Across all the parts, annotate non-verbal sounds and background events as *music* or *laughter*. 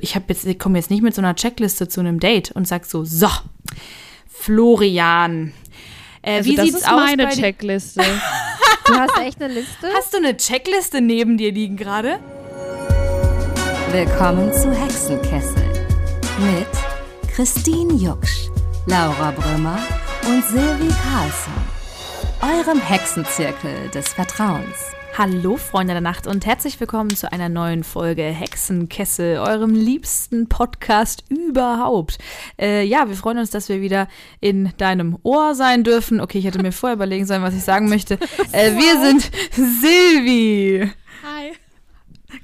Ich habe jetzt, ich komme jetzt nicht mit so einer Checkliste zu einem Date und sag so, so, Florian. Äh, Also wie das sieht's ist aus meine? Checkliste. *laughs* Du hast echt eine Liste? Hast du eine Checkliste neben dir liegen gerade? Willkommen zu Hexenkessel mit Christine Jucksch, Laura Brümmer und Silvi Carlsson. Eurem Hexenzirkel des Vertrauens. Hallo Freunde der Nacht und herzlich willkommen zu einer neuen Folge Hexenkessel, eurem liebsten Podcast überhaupt. Äh, ja, wir freuen uns, dass wir wieder in deinem Ohr sein dürfen. Okay, ich hätte mir vorher überlegen sollen, was ich sagen möchte. *laughs* Äh, Wir sind Silvi, Hi.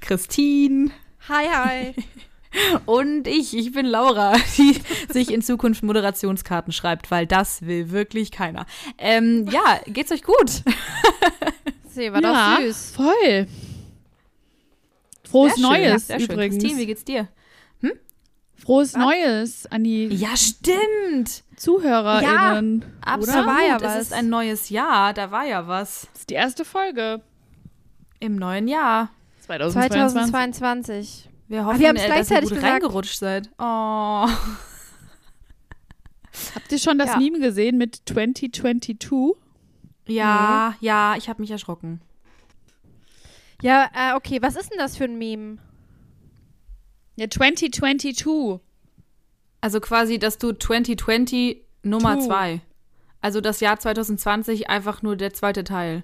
Christine Hi, hi. *laughs* und ich. Ich bin Laura, die sich in Zukunft Moderationskarten schreibt, weil das will wirklich keiner. Ähm, ja, geht's euch gut? *laughs* Sie war ja, doch süß. voll. Frohes Sehr schön, Neues schön. übrigens. Christine, wie geht's dir? Frohes Neues an die Ja, stimmt. ZuhörerInnen. Absolut. Da war ja Es was. ist ein neues Jahr, da war ja was. Das ist die erste Folge. Im neuen Jahr. 2022. 2022. Wir hoffen, wir äh, dass ihr gleichzeitig gut gesagt. reingerutscht seid. Oh. Habt ihr schon das Ja. Meme gesehen mit 2022? Ja, ja, ich habe mich erschrocken. Ja, äh, okay, was ist denn das für ein Meme? Ja, 2022. Also quasi, dass du 2020 Nummer Two. 2. Also das Jahr 2020 einfach nur der zweite Teil.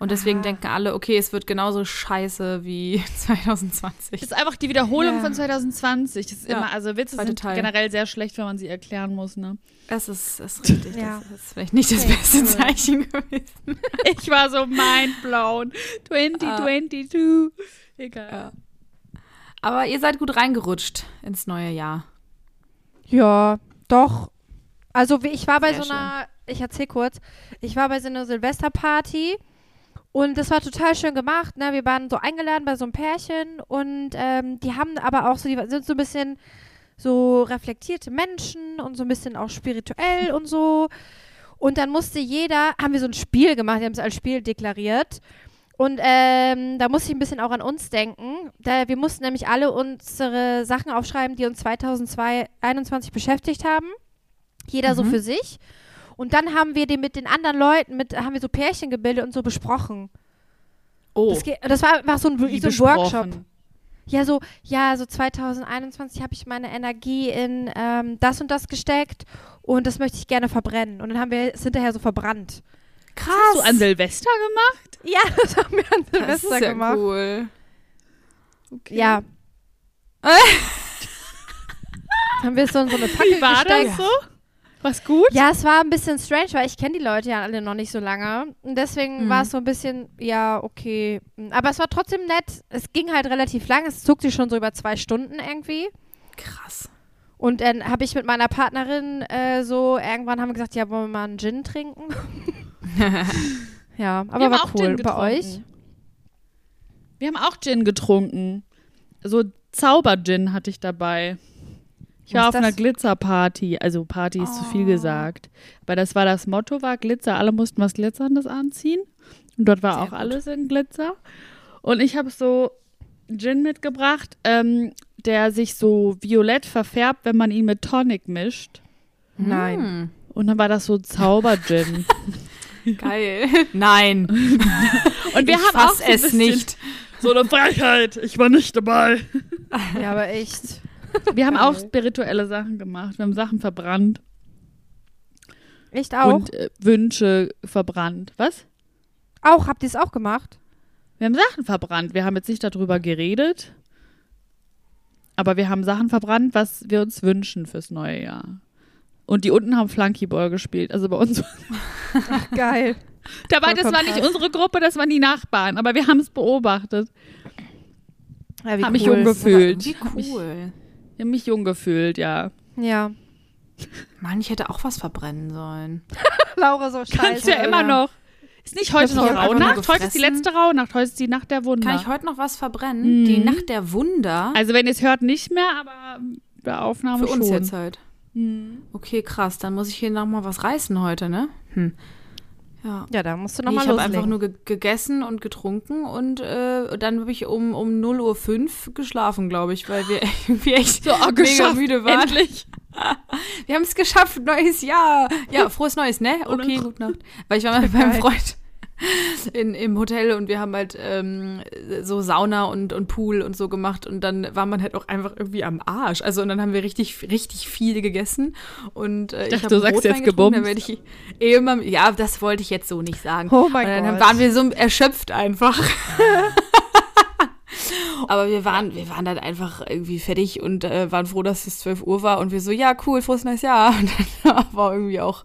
Und deswegen Aha. denken alle, okay, es wird genauso scheiße wie *laughs* 2020. Das ist einfach die Wiederholung Ja. von 2020. Das ist Ja, immer, also Witze zweite sind Teil. generell sehr schlecht, wenn man sie erklären muss, ne? Das ist, das ist richtig. Ja. Das ist vielleicht nicht das Okay, beste cool. Zeichen *laughs* gewesen. Ich war so mindblown. 2022. Egal. Ja. Aber ihr seid gut reingerutscht ins neue Jahr. Ja, doch. Also ich war bei Sehr so einer, ich erzähl kurz, ich war bei so einer Silvesterparty und das war total schön gemacht. Ne? Wir waren so eingeladen bei so einem Pärchen und ähm, die haben aber auch so, die sind so ein bisschen so reflektierte Menschen und so ein bisschen auch spirituell *laughs* und so. Und dann musste jeder, haben wir so ein Spiel gemacht, die haben es als Spiel deklariert. Und ähm, da musste ich ein bisschen auch an uns denken. Da, wir mussten nämlich alle unsere Sachen aufschreiben, die uns 2021 beschäftigt haben. Jeder so Mhm. für sich. Und dann haben wir die mit den anderen Leuten, mit, haben wir so Pärchen gebildet und so besprochen. Oh. Das, das war einfach so ein, Wie so ein. Workshop. Ja, so, ja, so 2021 habe ich meine Energie in ähm, das und das gesteckt und das möchte ich gerne verbrennen. Und dann haben wir es hinterher so verbrannt. krass. Hast du an Silvester gemacht? Ja, *laughs* das haben wir an das Silvester ist ja gemacht. cool. Okay. Ja. *laughs* haben wir so in so eine Fackel Wie war gesteckt. das so? Was gut? Ja, es war ein bisschen strange, weil ich kenne die Leute ja alle noch nicht so lange. Und deswegen Mhm. war es so ein bisschen, ja, okay. Aber es war trotzdem nett. Es ging halt relativ lang. Es zog sich schon so über zwei Stunden irgendwie. Krass. Und dann habe ich mit meiner Partnerin äh, so, irgendwann haben wir gesagt, ja, wollen wir mal einen Gin trinken? *laughs* ja, aber war cool. Bei euch? Wir haben auch Gin getrunken. So Zauber-Gin hatte ich dabei. Ich war auf einer? Glitzerparty. Also Party ist zu viel Oh. gesagt. Aber das war das Motto, war Glitzer. Alle mussten was Glitzerndes anziehen. Und dort war Sehr auch gut. alles in Glitzer. Und ich habe so Gin mitgebracht, ähm, der sich so violett verfärbt, wenn man ihn mit Tonic mischt. Nein. Und dann war das so Zauber-Gin. Hm, *laughs* geil. Nein. *laughs* Und wir ich haben auch fass so ein es nicht. So eine Frechheit. Ich war nicht dabei. Ja, aber echt. *laughs* Wir haben auch spirituelle Sachen gemacht. Wir haben Sachen verbrannt Echt auch? und äh, Wünsche verbrannt. Was? auch, habt ihr es auch gemacht? Wir haben Sachen verbrannt. Wir haben jetzt nicht darüber geredet, aber wir haben Sachen verbrannt, was wir uns wünschen fürs neue Jahr. Und die unten haben Flunkyball gespielt. Also bei uns. Geil. *laughs* Dabei, das war nicht unsere Gruppe, das waren die Nachbarn. Aber wir haben es beobachtet. Ja, wie Hab mich cool. jung gefühlt. Wie cool. Wir haben mich jung gefühlt, ja. Ja. *laughs* Mann, ich hätte auch was verbrennen sollen. *laughs* Laura so scheiße. Kannst ja immer noch. Ist nicht heute Ich noch Rauhnacht? Heute ist die letzte Rauhnacht. Heute ist die Nacht der Wunder. Kann ich heute noch was verbrennen? Mhm. Die Nacht der Wunder? Also wenn ihr es hört, nicht mehr, aber der Aufnahme Für uns schon. jetzt halt. Mhm. Okay, krass. Dann muss ich hier noch mal was reißen heute, ne? Hm. Ja. Ja, da musst du Nee, nochmal ich habe einfach nur ge gegessen und getrunken und äh, dann habe ich um, um 0.05 Uhr geschlafen, glaube ich, weil wir *laughs* irgendwie echt So, oh, mega müde waren. endlich. *laughs* Wir haben es geschafft, neues Jahr. Ja, frohes Neues, ne? Okay, *laughs* gute Nacht. Weil ich war mal beim Geil. Freund *laughs* in, im Hotel und wir haben halt ähm, so Sauna und, und Pool und so gemacht und dann war man halt auch einfach irgendwie am Arsch. Also und dann haben wir richtig, richtig viel gegessen und äh, ich, dachte, hab du sagst Rotwein jetzt gebumst. dann werd ich immer, ja, das wollte ich jetzt so nicht sagen. Oh mein und dann Gott. waren wir so erschöpft einfach. *laughs* Aber wir waren, wir waren dann einfach irgendwie fertig und äh, waren froh, dass es 12 Uhr war und wir so, ja, cool, frohes neues Jahr. *laughs* Und dann war irgendwie auch,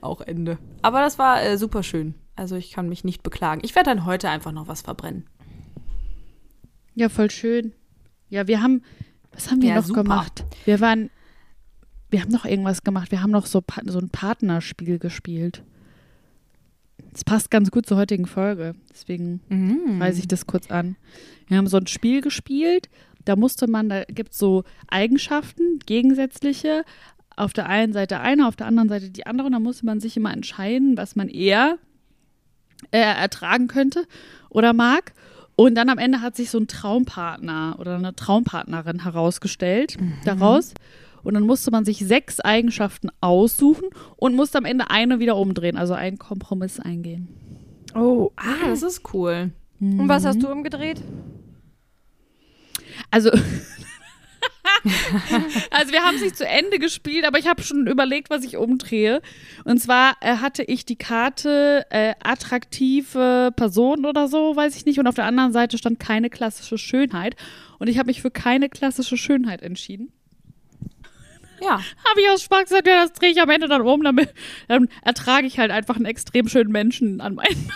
auch Ende. Aber das war äh, super schön. Also ich kann mich nicht beklagen. Ich werde dann heute einfach noch was verbrennen. Ja, voll schön. Ja, wir haben, was haben wir Ja, noch super. gemacht? Wir waren, wir haben noch irgendwas gemacht. Wir haben noch so, so ein Partnerspiel gespielt. Das passt ganz gut zur heutigen Folge. Deswegen Mhm. weise ich das kurz an. Wir haben so ein Spiel gespielt. Da musste man, da gibt es so Eigenschaften, gegensätzliche. Auf der einen Seite eine, auf der anderen Seite die andere. Und da musste man sich immer entscheiden, was man eher äh, ertragen könnte oder mag. Und dann am Ende hat sich so ein Traumpartner oder eine Traumpartnerin herausgestellt daraus. Und dann musste man sich sechs Eigenschaften aussuchen und musste am Ende eine wieder umdrehen, also einen Kompromiss eingehen. Oh. Ah, das ist cool. Und was hast du umgedreht? Also, *laughs* *laughs* also wir haben es nicht zu Ende gespielt, aber ich habe schon überlegt, was ich umdrehe. Und zwar äh, hatte ich die Karte äh, attraktive Person oder so, weiß ich nicht. Und auf der anderen Seite stand keine klassische Schönheit. Und ich habe mich für keine klassische Schönheit entschieden. Ja. Habe ich aus Spaß gesagt, ja, das drehe ich am Ende dann um, damit dann ertrage ich halt einfach einen extrem schönen Menschen an meinen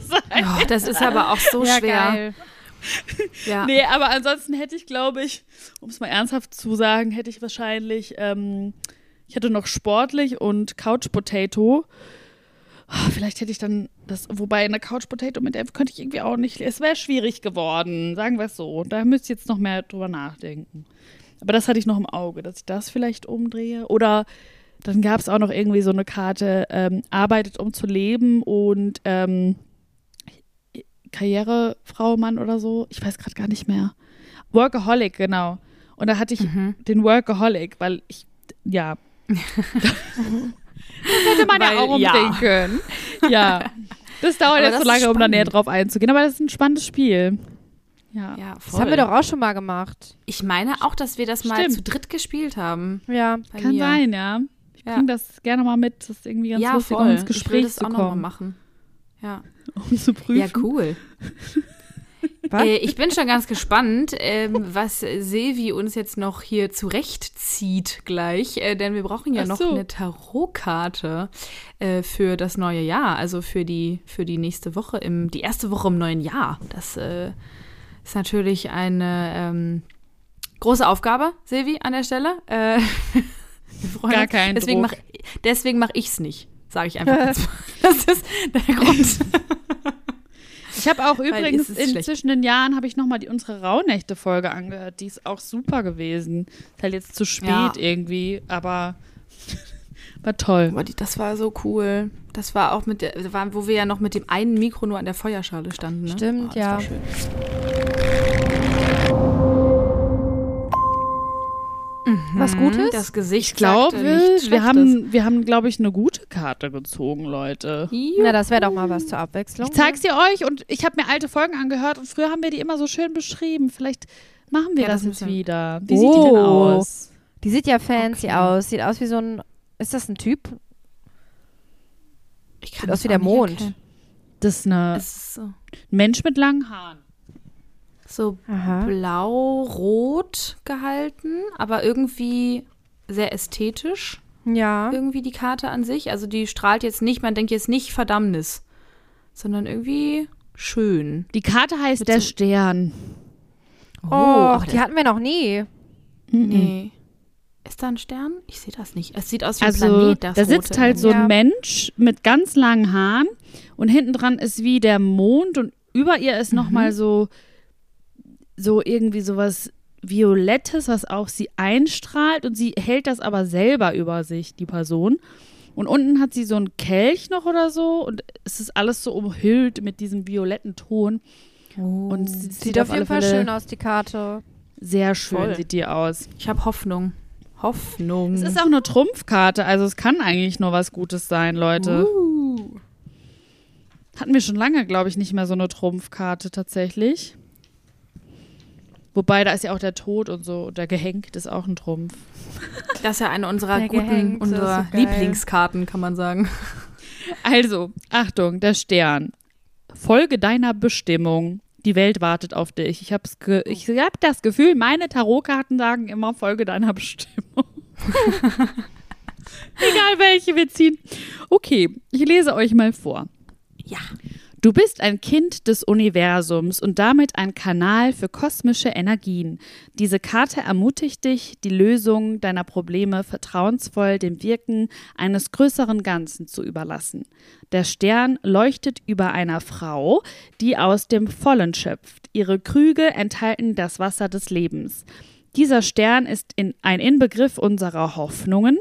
Seite. Oh, das ist aber auch so schwer. geil. *laughs* Ja. Nee, aber ansonsten hätte ich, glaube ich, um es mal ernsthaft zu sagen, hätte ich wahrscheinlich, ähm, ich hätte noch sportlich und Couch Potato. Ah, Vielleicht hätte ich dann das, wobei eine Couch Potato mit der könnte ich irgendwie auch nicht, es wäre schwierig geworden, sagen wir es so. Da müsste ich jetzt noch mehr drüber nachdenken. Aber das hatte ich noch im Auge, dass ich das vielleicht umdrehe. Oder dann gab es auch noch irgendwie so eine Karte, ähm, arbeitet um zu leben und ähm, Karrierefrau, Mann oder so. Ich weiß gerade gar nicht mehr. Workaholic, genau. Und da hatte ich Mhm. den Workaholic, weil ich, ja. *laughs* das hätte man Weil, ja auch ja. umdrehen können. Ja. Das dauert jetzt so lange, um da näher drauf einzugehen. Aber das ist ein spannendes Spiel. Ja. Ja, Das voll. haben wir doch auch schon mal gemacht. Ich meine auch, dass wir das mal Stimmt. zu dritt gespielt haben. Ja. Kann mir. sein, ja. Ich Ja. bringe das gerne mal mit. Das ist irgendwie ganz ja, lustig, voll. um ins ich will Gespräch das zu auch noch mal kommen. machen. Ja. Um zu prüfen. Ja, cool. *laughs* Äh, ich bin schon ganz gespannt, ähm, was Silvi uns jetzt noch hier zurechtzieht gleich, äh, denn wir brauchen ja Ach noch so. eine Tarotkarte äh, für das neue Jahr, also für die für die nächste Woche im die erste Woche im neuen Jahr. Das äh, ist natürlich eine ähm, große Aufgabe, Silvi, an der Stelle. Äh, *laughs* Gar kein deswegen Druck. mach, deswegen mache ich es nicht, sage ich einfach. jetzt. *laughs* *laughs* das ist der Grund. Ich habe auch *laughs* übrigens es ist in schlecht. zwischen den Jahren habe ich noch mal die unsere Rauhnächte-Folge angehört. Die ist auch super gewesen. Ist halt jetzt zu spät Ja. irgendwie, aber war toll. Boah, die, das war so cool. Das war auch mit der, war, wo wir ja noch mit dem einen Mikro nur an der Feuerschale standen. Ne? Stimmt, oh, das ja. Was Gutes? Mhm, Das Gesicht Ich glaube, wir haben, wir haben, glaube ich, eine gute Karte gezogen, Leute. Na, das wäre doch mal was zur Abwechslung. Ich zeig's dir euch und ich habe mir alte Folgen angehört und früher haben wir die immer so schön beschrieben. Vielleicht machen wir Ja, das, das jetzt wieder. Wie sieht die denn Oh. aus? Die sieht ja fancy Okay. aus. Sieht aus wie so ein. Ist das ein Typ? Ich kann Sieht aus wie der Mond. erkennen. Das ist eine, ist so, ein Mensch mit langen Haaren. So blau-rot gehalten, aber irgendwie sehr ästhetisch. Ja. Irgendwie die Karte an sich. Also die strahlt jetzt nicht, man denkt jetzt nicht Verdammnis, sondern irgendwie schön. Die Karte heißt Mit der so- Stern. Oh, ach, die hatten wir noch nie. Mhm. Nee. Ist da ein Stern? Ich sehe das nicht. Es sieht aus wie ein Also Planet. das da sitzt halt so Ja. ein Mensch mit ganz langen Haaren und hinten dran ist wie der Mond und über ihr ist noch Mhm. mal so so irgendwie sowas Violettes, was auch sie einstrahlt und sie hält das aber selber über sich, die Person. Und unten hat sie so einen Kelch noch oder so und es ist alles so umhüllt mit diesem violetten Ton. Und sie Sieht auf jeden Fall schön aus, die Karte. Sehr schön Voll. sieht die aus. Ich habe Hoffnung. Hoffnung. Es ist auch eine Trumpfkarte, also es kann eigentlich nur was Gutes sein, Leute. Uh. Hatten wir schon lange, glaube ich, nicht mehr so eine Trumpfkarte tatsächlich. Wobei, da ist ja auch der Tod und so. Der Gehängt ist auch ein Trumpf. Das ist ja eine unserer Der guten, Gehängte, unserer so. Lieblingskarten, kann man sagen. Also, Achtung, der Stern. Folge deiner Bestimmung. Die Welt wartet auf dich. Ich habe ich hab das Gefühl, meine Tarotkarten sagen immer Folge deiner Bestimmung. *laughs* Egal welche wir ziehen. Okay, ich lese euch mal vor. Ja. Du bist ein Kind des Universums und damit ein Kanal für kosmische Energien. Diese Karte ermutigt dich, die Lösung deiner Probleme vertrauensvoll dem Wirken eines größeren Ganzen zu überlassen. Der Stern leuchtet über einer Frau, die aus dem Vollen schöpft. Ihre Krüge enthalten das Wasser des Lebens. Dieser Stern ist in, ein Inbegriff unserer Hoffnungen,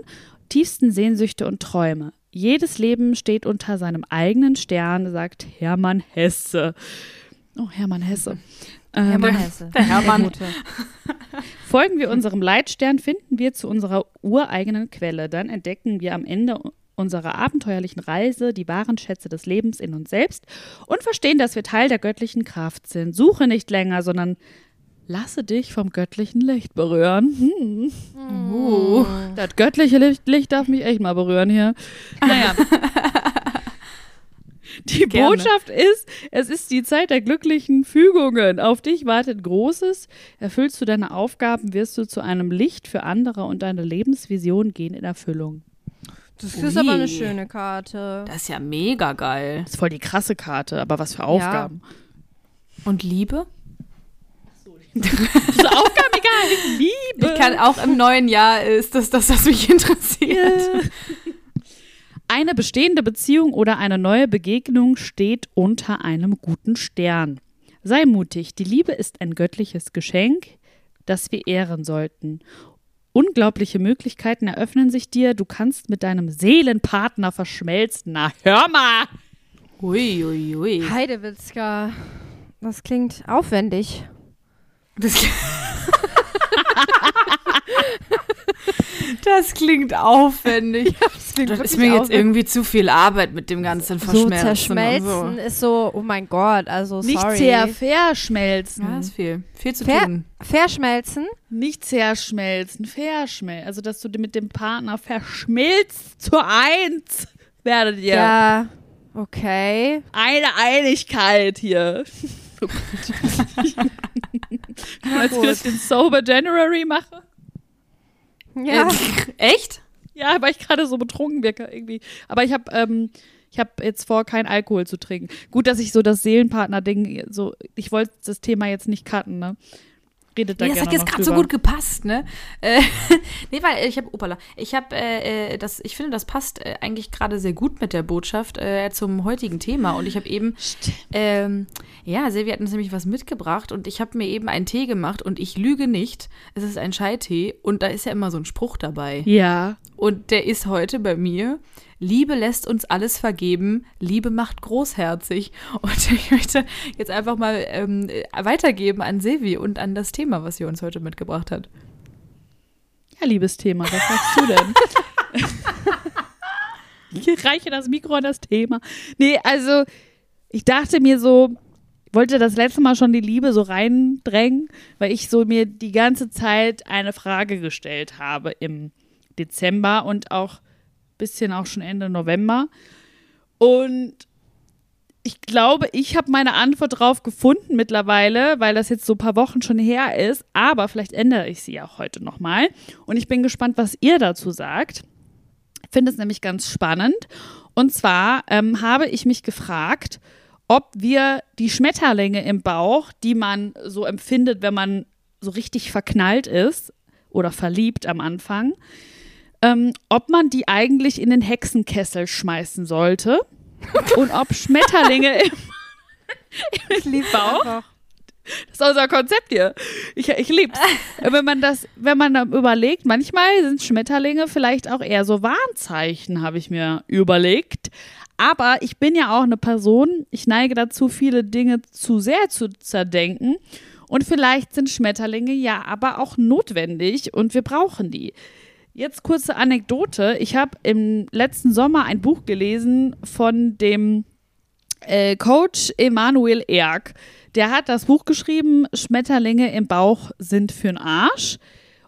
tiefsten Sehnsüchte und Träume. Jedes Leben steht unter seinem eigenen Stern, sagt Hermann Hesse. Oh, Hermann Hesse. Ähm, *laughs* Hermann Hesse. der Hermann. Folgen wir unserem Leitstern, finden wir zu unserer ureigenen Quelle. Dann entdecken wir am Ende unserer abenteuerlichen Reise die wahren Schätze des Lebens in uns selbst und verstehen, dass wir Teil der göttlichen Kraft sind. Suche nicht länger, sondern lasse dich vom göttlichen Licht berühren. Hm. Uh. Das göttliche Licht, Licht darf mich echt mal berühren hier. Naja. *laughs* Die Gerne. Botschaft ist, es ist die Zeit der glücklichen Fügungen. Auf dich wartet Großes. Erfüllst du deine Aufgaben, wirst du zu einem Licht für andere und deine Lebensvision gehen in Erfüllung. Das ist aber eine Ui. schöne Karte. Das ist ja mega geil. Das ist voll die krasse Karte, aber was für Aufgaben. Und Liebe? Das ist Aufgaben egal. Liebe. Ich kann auch im neuen Jahr ist das das, was mich interessiert. Eine bestehende Beziehung oder eine neue Begegnung steht unter einem guten Stern. Sei mutig, die Liebe ist ein göttliches Geschenk, das wir ehren sollten. Unglaubliche Möglichkeiten eröffnen sich dir, du kannst mit deinem Seelenpartner verschmelzen. Na, hör mal! Ui, ui, ui. Heidewitzka. Das klingt aufwendig. Das, das klingt aufwendig. Das, klingt Das ist mir jetzt aufwendig. irgendwie zu viel Arbeit mit dem ganzen so Verschmelzen. zerschmelzen und ist so, oh mein Gott, also Nicht sorry. sehr verschmelzen. So. Ja, ist viel. Viel zu Ver- tun. Verschmelzen? Nicht zerschmelzen, verschmelzen. Also, dass du mit dem Partner verschmilzt zu eins werdet ihr. Ja. Okay. Eine Einigkeit hier. *laughs* Als ich das den Sober January mache. Ja. Echt? Ja, weil ich gerade so betrunken wirke irgendwie. Aber ich habe ähm, ich habe jetzt vor, kein Alkohol zu trinken. Gut, dass ich so das Seelenpartner-Ding so, ich wollte das Thema jetzt nicht cutten, ne? Redet da Nee, das gerne hat jetzt gerade so gut gepasst, ne? Äh, *laughs* nee, weil ich habe, opala, ich habe, äh, äh, das, ich finde, das passt äh, eigentlich gerade sehr gut mit der Botschaft äh, zum heutigen Thema. Und ich habe eben, ähm, ja, Silvia hat uns nämlich was mitgebracht und ich habe mir eben einen Tee gemacht und ich lüge nicht. Es ist ein Scheitee und da ist ja immer so ein Spruch dabei. Ja. Und der ist heute bei mir. Liebe lässt uns alles vergeben, Liebe macht großherzig. *laughs* Und ich möchte jetzt einfach mal ähm, weitergeben an Silvi und an das Thema, was sie uns heute mitgebracht hat. Ja, liebes Thema, was sagst du denn? *laughs* ich reiche das Mikro an das Thema. Nee, also ich dachte mir so, ich wollte das letzte Mal schon die Liebe so reindrängen, weil ich so mir die ganze Zeit eine Frage gestellt habe im Dezember und auch bisschen auch schon Ende November. Und ich glaube, ich habe meine Antwort drauf gefunden mittlerweile, weil das jetzt so ein paar Wochen schon her ist. Aber vielleicht ändere ich sie auch heute nochmal. Und ich bin gespannt, was ihr dazu sagt. Ich finde es nämlich ganz spannend. Und zwar ähm, habe ich mich gefragt, ob wir die Schmetterlinge im Bauch, die man so empfindet, wenn man so richtig verknallt ist oder verliebt am Anfang, ähm, ob man die eigentlich in den Hexenkessel schmeißen sollte und ob Schmetterlinge im, Ich liebe Bauch? einfach. Das ist unser Konzept hier. Ich, ich lieb's. wenn man das, wenn man überlegt, manchmal sind Schmetterlinge vielleicht auch eher so Warnzeichen, habe ich mir überlegt. Aber ich bin ja auch eine Person, ich neige dazu, viele Dinge zu sehr zu zerdenken. Und vielleicht sind Schmetterlinge ja aber auch notwendig und wir brauchen die. Jetzt kurze Anekdote. Ich habe im letzten Sommer ein Buch gelesen von dem äh, Coach Emanuel Erk. Der hat das Buch geschrieben, Schmetterlinge im Bauch sind für'n Arsch.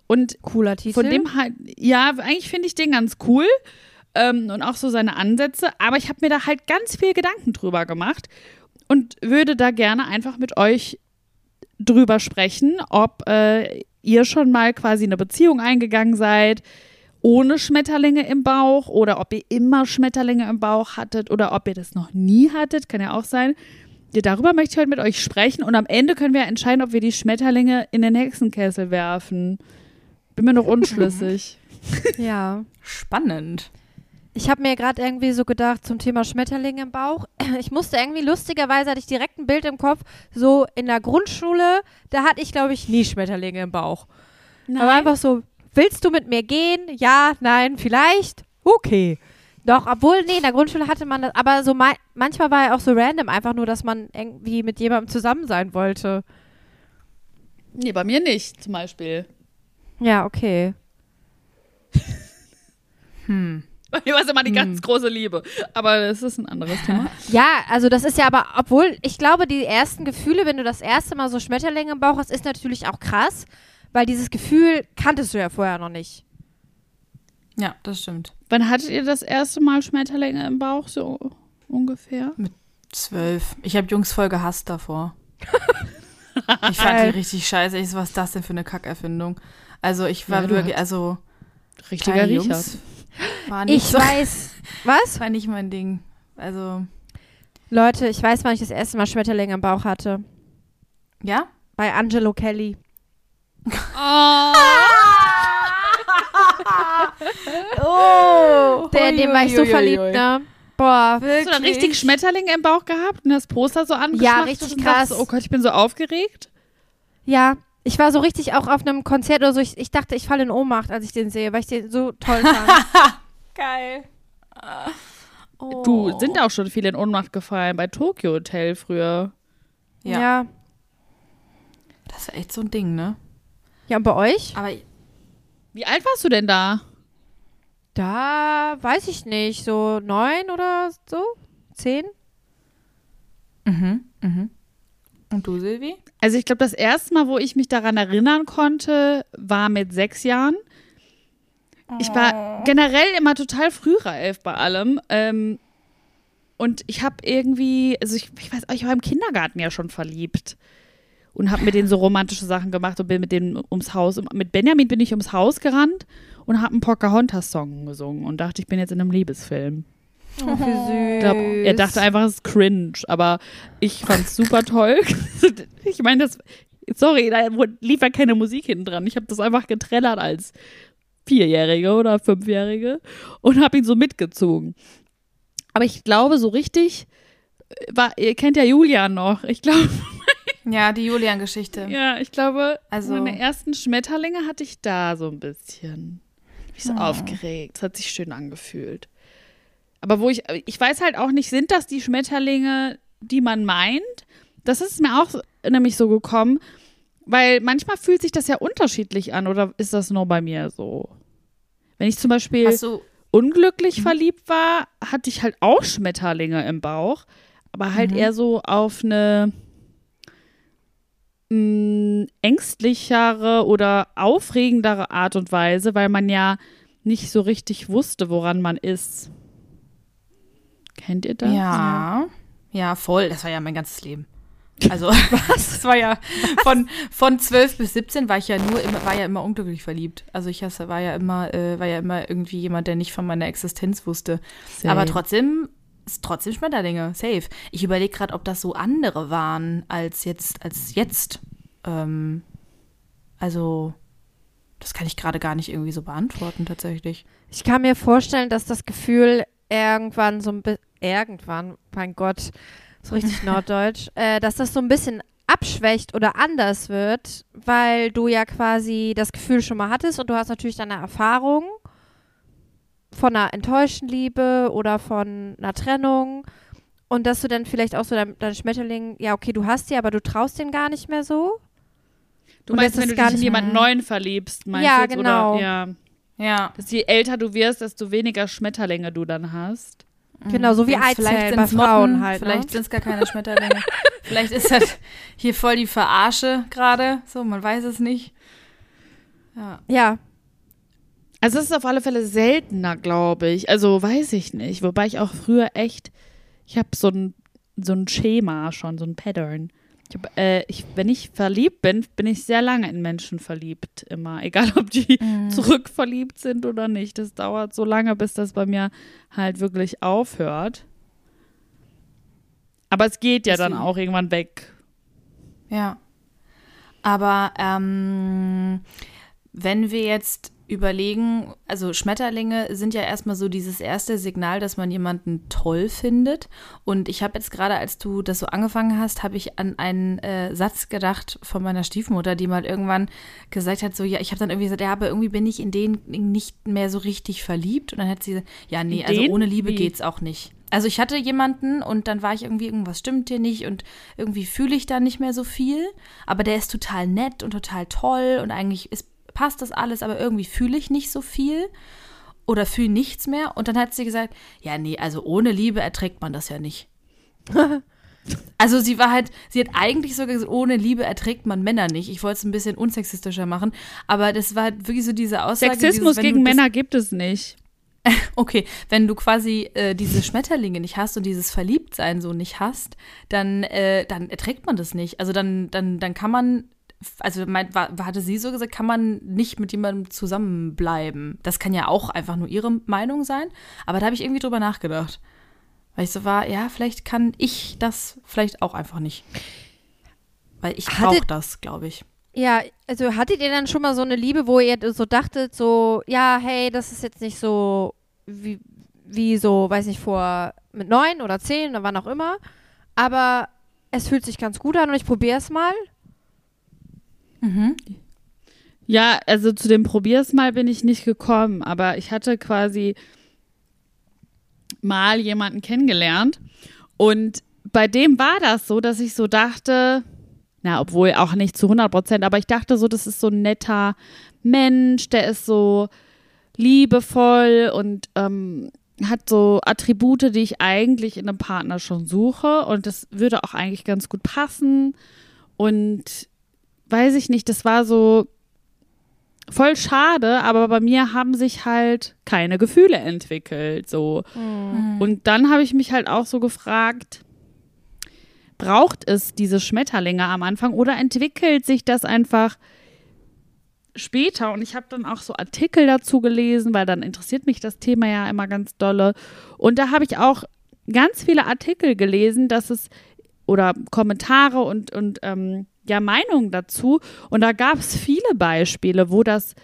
Und Cooler Titel. von dem halt, ja, eigentlich finde ich den ganz cool ähm, und auch so seine Ansätze, aber ich habe mir da halt ganz viel Gedanken drüber gemacht und würde da gerne einfach mit euch drüber sprechen, ob äh, ihr schon mal quasi eine Beziehung eingegangen seid ohne Schmetterlinge im Bauch oder ob ihr immer Schmetterlinge im Bauch hattet oder ob ihr das noch nie hattet, kann ja auch sein. Ja, darüber möchte ich heute mit euch sprechen und am Ende können wir entscheiden, ob wir die Schmetterlinge in den Hexenkessel werfen. Bin mir noch *laughs* unschlüssig. ja. Spannend. Ich habe mir gerade irgendwie so gedacht zum Thema Schmetterlinge im Bauch. *clears throat* Ich musste irgendwie lustigerweise hatte ich direkt ein Bild im Kopf. So in der Grundschule, da hatte ich glaube ich nie Schmetterlinge im Bauch. Aber einfach so, willst du mit mir gehen? Ja, nein, vielleicht. Okay. Doch, obwohl, nee, in der Grundschule hatte man das, aber so ma manchmal war ja auch so random, einfach nur, dass man irgendwie mit jemandem zusammen sein wollte. Nee, bei mir nicht, zum Beispiel. Ja, okay. *laughs* Hm. Bei *laughs* mir war es immer die ganz große Liebe. Aber das ist ein anderes Thema. *laughs* Ja, also das ist ja aber, obwohl, ich glaube, die ersten Gefühle, wenn du das erste Mal so Schmetterlinge im Bauch hast, ist natürlich auch krass, weil dieses Gefühl kanntest du ja vorher noch nicht. Ja, das stimmt. Wann hattet ihr das erste Mal Schmetterlinge im Bauch, so ungefähr? Zwölf. Ich habe Jungs voll gehasst davor. *laughs* ich fand die richtig scheiße. Ich so, was ist das denn für eine Kackerfindung? Also ich war Ja, du wirklich, also Richtiger Riecher. Jungs war nicht Ich so, weiß. Was? war nicht mein Ding. Also, Leute, ich weiß, wann ich das erste Mal Schmetterlinge im Bauch hatte. ja? Bei Angelo Kelly. *laughs* Oh! Der, in den war ich so verliebt, ne? Boah. Hast du da richtig Schmetterlinge im Bauch gehabt und das Poster so angemacht? richtig und dachtest, krass. Oh Gott, ich bin so aufgeregt. Ja, ich war so richtig auch auf einem Konzert oder so. Ich, ich dachte, ich falle in Ohnmacht, als ich den sehe, weil ich den so toll fand. *laughs* Geil. *laughs* Oh. Du, sind auch schon viele in Ohnmacht gefallen bei Tokyo Hotel früher. Ja. ja. Das war echt so ein Ding, ne? Ja, und bei euch? Aber Wie alt warst du denn da? Da weiß ich nicht. So neun oder so? Zehn? mhm, mhm. Und du, Silvi? Also ich glaube, das erste Mal, wo ich mich daran erinnern konnte, war mit sechs Jahren. Ich war generell immer total frühreif bei allem. Ähm, und ich habe irgendwie, also ich, ich weiß, ich war im Kindergarten ja schon verliebt. Und habe mit denen so romantische Sachen gemacht und bin mit denen ums Haus. Mit Benjamin bin ich ums Haus gerannt und habe einen Pocahontas-Song gesungen und dachte, ich bin jetzt in einem Liebesfilm. Oh, wie süß. Ich glaub, er dachte einfach, es ist cringe, aber ich fand's super toll. *laughs* ich meine, das, sorry, da lief ja keine Musik hinten dran. Ich habe das einfach getrellert als Vierjährige oder Fünfjährige und habe ihn so mitgezogen. Aber ich glaube, so richtig äh, war, ihr kennt ja Julian noch. Ich glaube, *laughs* Ja, die Julian-Geschichte. ja, ich glaube, Also- meine ersten Schmetterlinge hatte ich da so ein bisschen. Mich so Oh. aufgeregt. Es hat sich schön angefühlt. Aber wo ich, ich weiß halt auch nicht, sind das die Schmetterlinge, die man meint? Das ist mir auch nämlich so gekommen, weil manchmal fühlt sich das ja unterschiedlich an oder ist das nur bei mir so? Wenn ich zum Beispiel unglücklich verliebt war, hatte ich halt auch Schmetterlinge im Bauch, aber halt Mhm. eher so auf eine mh, ängstlichere oder aufregendere Art und Weise, weil man ja nicht so richtig wusste, woran man ist. Kennt ihr das? Ja. Ja, voll. Das war ja mein ganzes Leben. *laughs* Also, was? Das war ja von, von 12 bis 17 war ich ja nur immer, war ja immer unglücklich verliebt. Also ich hasse, war ja immer, äh, war ja immer irgendwie jemand, der nicht von meiner Existenz wusste. Same. Aber trotzdem, ist trotzdem Schmetterlinge, safe. Ich überlege gerade, ob das so andere waren als jetzt, als jetzt. Ähm, also, das kann ich gerade gar nicht irgendwie so beantworten, tatsächlich. Ich kann mir vorstellen, dass das Gefühl irgendwann so ein bisschen, irgendwann, mein Gott, so richtig norddeutsch, *laughs* äh, dass das so ein bisschen abschwächt oder anders wird, weil du ja quasi das Gefühl schon mal hattest und du hast natürlich deine Erfahrung von einer enttäuschten Liebe oder von einer Trennung und dass du dann vielleicht auch so dein, dein Schmetterling, ja okay, du hast die, aber du traust den gar nicht mehr so. Du Und meinst, wenn du dich in jemanden neuen verliebst, meinst Ja, du jetzt? genau. Oder, ja. Ja. Dass je älter du wirst, desto weniger Schmetterlinge du dann hast. Genau, so wie Eizellen vielleicht bei Frauen Motten, halt, ne? Vielleicht sind es gar keine Schmetterlinge. *laughs* vielleicht ist das hier voll die Verarsche gerade. So, man weiß es nicht. Ja. Ja, Also es ist auf alle Fälle seltener, glaube ich. Also weiß ich nicht. Wobei ich auch früher echt, ich habe so ein, so ein Schema schon, so ein Pattern. Ich hab, äh, ich, wenn ich verliebt bin, bin ich sehr lange in Menschen verliebt immer. *laughs* Egal, ob die zurückverliebt sind oder nicht. Das dauert so lange, bis das bei mir halt wirklich aufhört. Aber es geht ja dann Deswegen. auch irgendwann weg. Ja. Aber ähm, wenn wir jetzt überlegen, also Schmetterlinge sind ja erstmal so dieses erste Signal, dass man jemanden toll findet. Und ich habe jetzt gerade, als du das so angefangen hast, habe ich an einen äh, Satz gedacht von meiner Stiefmutter, die mal irgendwann gesagt hat, so, ja, ich habe dann irgendwie gesagt, ja, aber irgendwie bin ich in den nicht mehr so richtig verliebt. Und dann hat sie gesagt, ja, nee, also ohne Liebe Wie? geht's auch nicht. Also ich hatte jemanden und dann war ich irgendwie, irgendwas stimmt hier nicht und irgendwie fühle ich da nicht mehr so viel. Aber der ist total nett und total toll und eigentlich ist, passt das alles, aber irgendwie fühle ich nicht so viel oder fühle nichts mehr. Und dann hat sie gesagt, ja, nee, also ohne Liebe erträgt man das ja nicht. *laughs* Also sie war halt, sie hat eigentlich sogar gesagt, ohne Liebe erträgt man Männer nicht. Ich wollte es ein bisschen unsexistischer machen, aber das war halt wirklich so diese Aussage. Sexismus dieses, gegen Männer gibt es nicht. *laughs* Okay, wenn du quasi äh, diese Schmetterlinge nicht hast und dieses Verliebtsein so nicht hast, dann, äh, dann erträgt man das nicht. Also dann, dann, dann kann man, also mein, war, hatte sie so gesagt, kann man nicht mit jemandem zusammenbleiben. Das kann ja auch einfach nur ihre Meinung sein. Aber da habe ich irgendwie drüber nachgedacht. Weil ich so war, ja, vielleicht kann ich das vielleicht auch einfach nicht. Weil ich brauche das, glaube ich. Ja, also hattet ihr dann schon mal so eine Liebe, wo ihr so dachtet, so, ja, hey, das ist jetzt nicht so wie, wie so, weiß nicht, vor mit neun oder zehn oder wann auch immer, aber es fühlt sich ganz gut an und ich probiere es mal. Ja, also zu dem Probier's mal bin ich nicht gekommen, aber ich hatte quasi mal jemanden kennengelernt und bei dem war das so, dass ich so dachte, na, obwohl auch nicht zu 100 Prozent, aber ich dachte so, das ist so ein netter Mensch, der ist so liebevoll und ähm, hat so Attribute, die ich eigentlich in einem Partner schon suche und das würde auch eigentlich ganz gut passen und weiß ich nicht, das war so voll schade, aber bei mir haben sich halt keine Gefühle entwickelt, so. Und dann habe ich mich halt auch so gefragt, braucht es diese Schmetterlinge am Anfang oder entwickelt sich das einfach später? Und ich habe dann auch so Artikel dazu gelesen, weil dann interessiert mich das Thema ja immer ganz dolle. Und da habe ich auch ganz viele Artikel gelesen, dass es oder Kommentare und, und ähm, ja, Meinungen dazu. Und da gab es viele Beispiele, wo das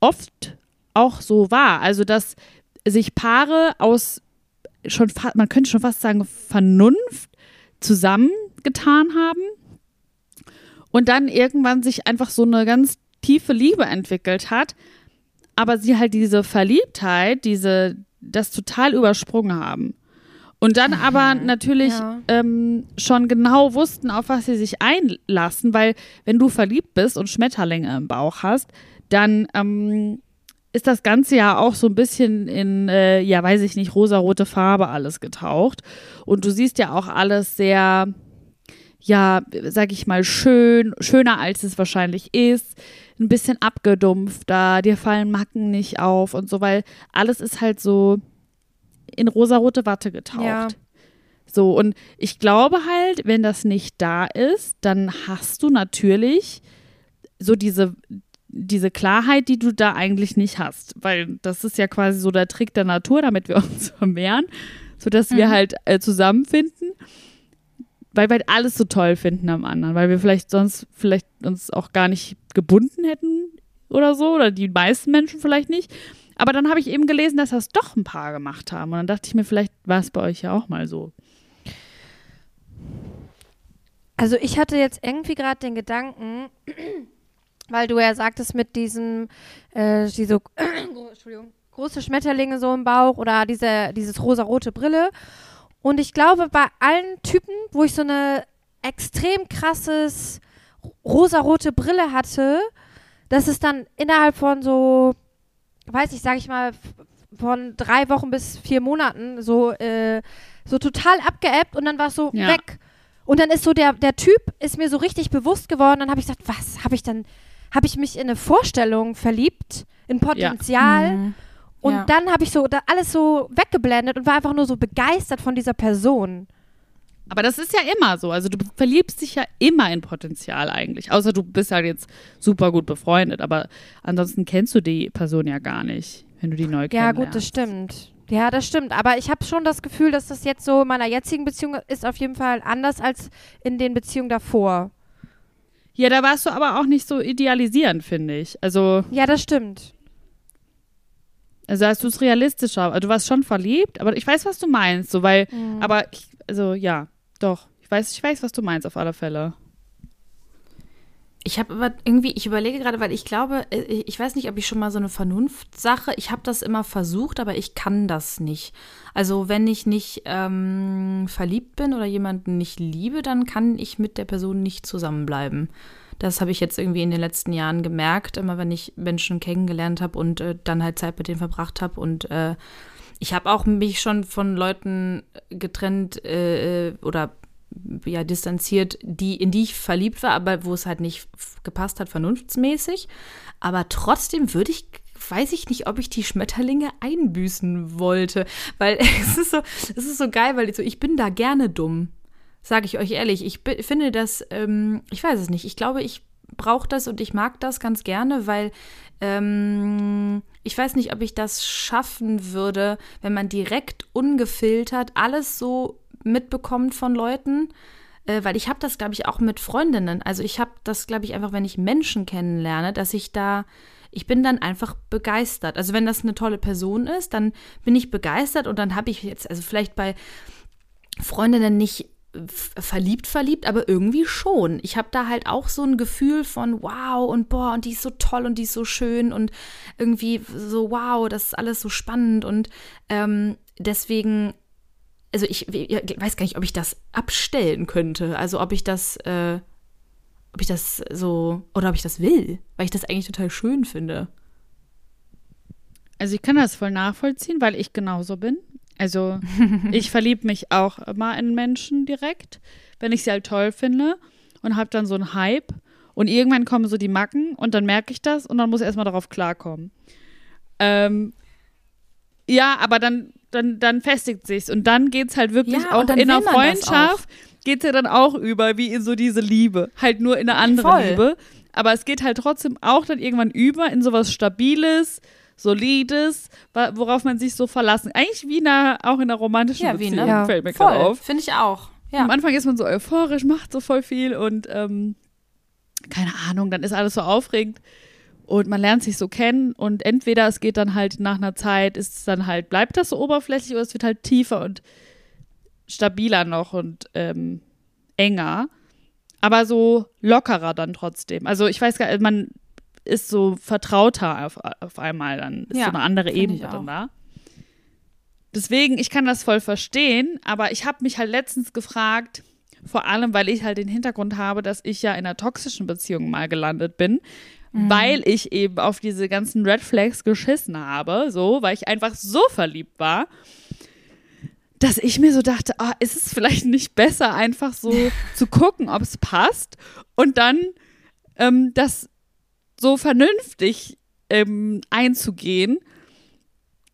oft auch so war. Also, dass sich Paare aus schon, man könnte schon fast sagen, Vernunft zusammengetan haben und dann irgendwann sich einfach so eine ganz tiefe Liebe entwickelt hat, aber sie halt diese Verliebtheit, diese, das total übersprungen haben. Und dann aber natürlich Ja. ähm, schon genau wussten, auf was sie sich einlassen, weil wenn du verliebt bist und Schmetterlinge im Bauch hast, dann ähm, ist das Ganze ja auch so ein bisschen in, äh, ja, weiß ich nicht, rosarote Farbe alles getaucht. Und du siehst ja auch alles sehr, ja, sag ich mal, schön, schöner als es wahrscheinlich ist, ein bisschen abgedumpfter, dir fallen Macken nicht auf und so, weil alles ist halt so in rosarote Watte getaucht. Ja. So, und ich glaube halt, wenn das nicht da ist, dann hast du natürlich so diese, diese Klarheit, die du da eigentlich nicht hast. Weil das ist ja quasi so der Trick der Natur, damit wir *laughs* uns vermehren, sodass wir halt äh, zusammenfinden. Weil wir halt alles so toll finden am anderen, weil wir vielleicht sonst vielleicht uns auch gar nicht gebunden hätten oder so, oder die meisten Menschen vielleicht nicht. Aber dann habe ich eben gelesen, dass das doch ein paar gemacht haben. Und dann dachte ich mir, vielleicht war es bei euch ja auch mal so. Also ich hatte jetzt irgendwie gerade den Gedanken, weil du ja sagtest mit diesem, äh, diese, *coughs* Entschuldigung, große Schmetterlinge so im Bauch oder diese, dieses rosarote Brille. Und ich glaube, bei allen Typen, wo ich so eine extrem krasses rosarote Brille hatte, dass es dann innerhalb von so, weiß ich, sag ich mal, von drei Wochen bis vier Monaten so, äh, so total abgeebbt und dann war es so Ja. weg. Und dann ist so der, der Typ ist mir so richtig bewusst geworden. Dann habe ich gesagt, was habe ich dann, habe ich mich in eine Vorstellung verliebt, in Potenzial. Mhm. Und Ja. dann habe ich so da alles so weggeblendet und war einfach nur so begeistert von dieser Person. Aber das ist ja immer so. Also du verliebst dich ja immer in Potenzial eigentlich. Außer du bist halt jetzt super gut befreundet. Aber ansonsten kennst du die Person ja gar nicht, wenn du die neu Ja, kennenlernst. gut, das stimmt. Ja, das stimmt. Aber ich habe schon das Gefühl, dass das jetzt so in meiner jetzigen Beziehung ist auf jeden Fall anders als in den Beziehungen davor. Ja, da warst du aber auch nicht so idealisierend, finde ich. Also, Ja, das stimmt. also hast du es realistischer. Du warst schon verliebt, aber ich weiß, was du meinst. So, weil, Mhm. aber ich, also ja, doch. Ich weiß, ich weiß, was du meinst auf alle Fälle. Ich habe aber irgendwie, ich überlege gerade, weil ich glaube, äh, ich weiß nicht, ob ich schon mal so eine Vernunftsache, ich habe das immer versucht, aber ich kann das nicht. Also wenn ich nicht ähm, verliebt bin oder jemanden nicht liebe, dann kann ich mit der Person nicht zusammenbleiben. Das habe ich jetzt irgendwie in den letzten Jahren gemerkt, immer wenn ich Menschen kennengelernt habe und äh, dann halt Zeit mit denen verbracht habe. Und äh, ich habe auch mich schon von Leuten getrennt äh, oder ja, distanziert, die, in die ich verliebt war, aber wo es halt nicht gepasst hat, vernunftsmäßig. Aber trotzdem würde ich, weiß ich nicht, ob ich die Schmetterlinge einbüßen wollte. Weil *laughs* es ist so, es ist so geil, weil ich so, ich bin da gerne dumm. Sage ich euch ehrlich. Ich finde das, ähm, ich weiß es nicht. Ich glaube, ich brauche das und ich mag das ganz gerne, weil ähm, ich weiß nicht, ob ich das schaffen würde, wenn man direkt ungefiltert alles so mitbekommt von Leuten. Äh, weil ich habe das, glaube ich, auch mit Freundinnen. Also ich habe das, glaube ich, einfach, wenn ich Menschen kennenlerne, dass ich da, ich bin dann einfach begeistert. Also wenn das eine tolle Person ist, dann bin ich begeistert und dann habe ich jetzt, also vielleicht bei Freundinnen nicht verliebt, verliebt, aber irgendwie schon. Ich habe da halt auch so ein Gefühl von wow und boah und die ist so toll und die ist so schön und irgendwie so wow, das ist alles so spannend und ähm, deswegen, also ich, ich weiß gar nicht, ob ich das abstellen könnte, also ob ich das, äh, ob ich das so oder ob ich das will, weil ich das eigentlich total schön finde. Also ich kann das voll nachvollziehen, weil ich genauso bin. Also *laughs* ich verliebe mich auch immer in Menschen direkt, wenn ich sie halt toll finde und habe dann so einen Hype und irgendwann kommen so die Macken und dann merke ich das und dann muss ich erstmal darauf klarkommen. Ähm, ja, aber dann, dann, dann festigt sich's und dann geht's halt wirklich Ja, auch in das Freundschaft geht's ja dann auch über wie in so diese Liebe, halt nur in eine andere Voll. Liebe, aber es geht halt trotzdem auch dann irgendwann über in sowas Stabiles, Solides, worauf man sich so verlassen. Eigentlich wie in einer, auch in einer romantischen Ja, wie, Beziehung, ne? Ja. fällt mir gerade auf. finde ich auch. Ja. Am Anfang ist man so euphorisch, macht so voll viel und ähm, keine Ahnung, dann ist alles so aufregend und man lernt sich so kennen und entweder es geht dann halt nach einer Zeit, ist es dann halt, bleibt das so oberflächlich oder es wird halt tiefer und stabiler noch und ähm, enger, aber so lockerer dann trotzdem. Also ich weiß gar nicht, man ist so vertrauter auf, auf einmal, dann ist Ja, so eine andere Ebene dann da. Deswegen, ich kann das voll verstehen, aber ich habe mich halt letztens gefragt, vor allem, weil ich halt den Hintergrund habe, dass ich ja in einer toxischen Beziehung mal gelandet bin, weil ich eben auf diese ganzen Red Flags geschissen habe, so, weil ich einfach so verliebt war, dass ich mir so dachte, ah, ist es vielleicht nicht besser, einfach so *laughs* zu gucken, ob es passt und dann ähm, das so vernünftig ähm, einzugehen.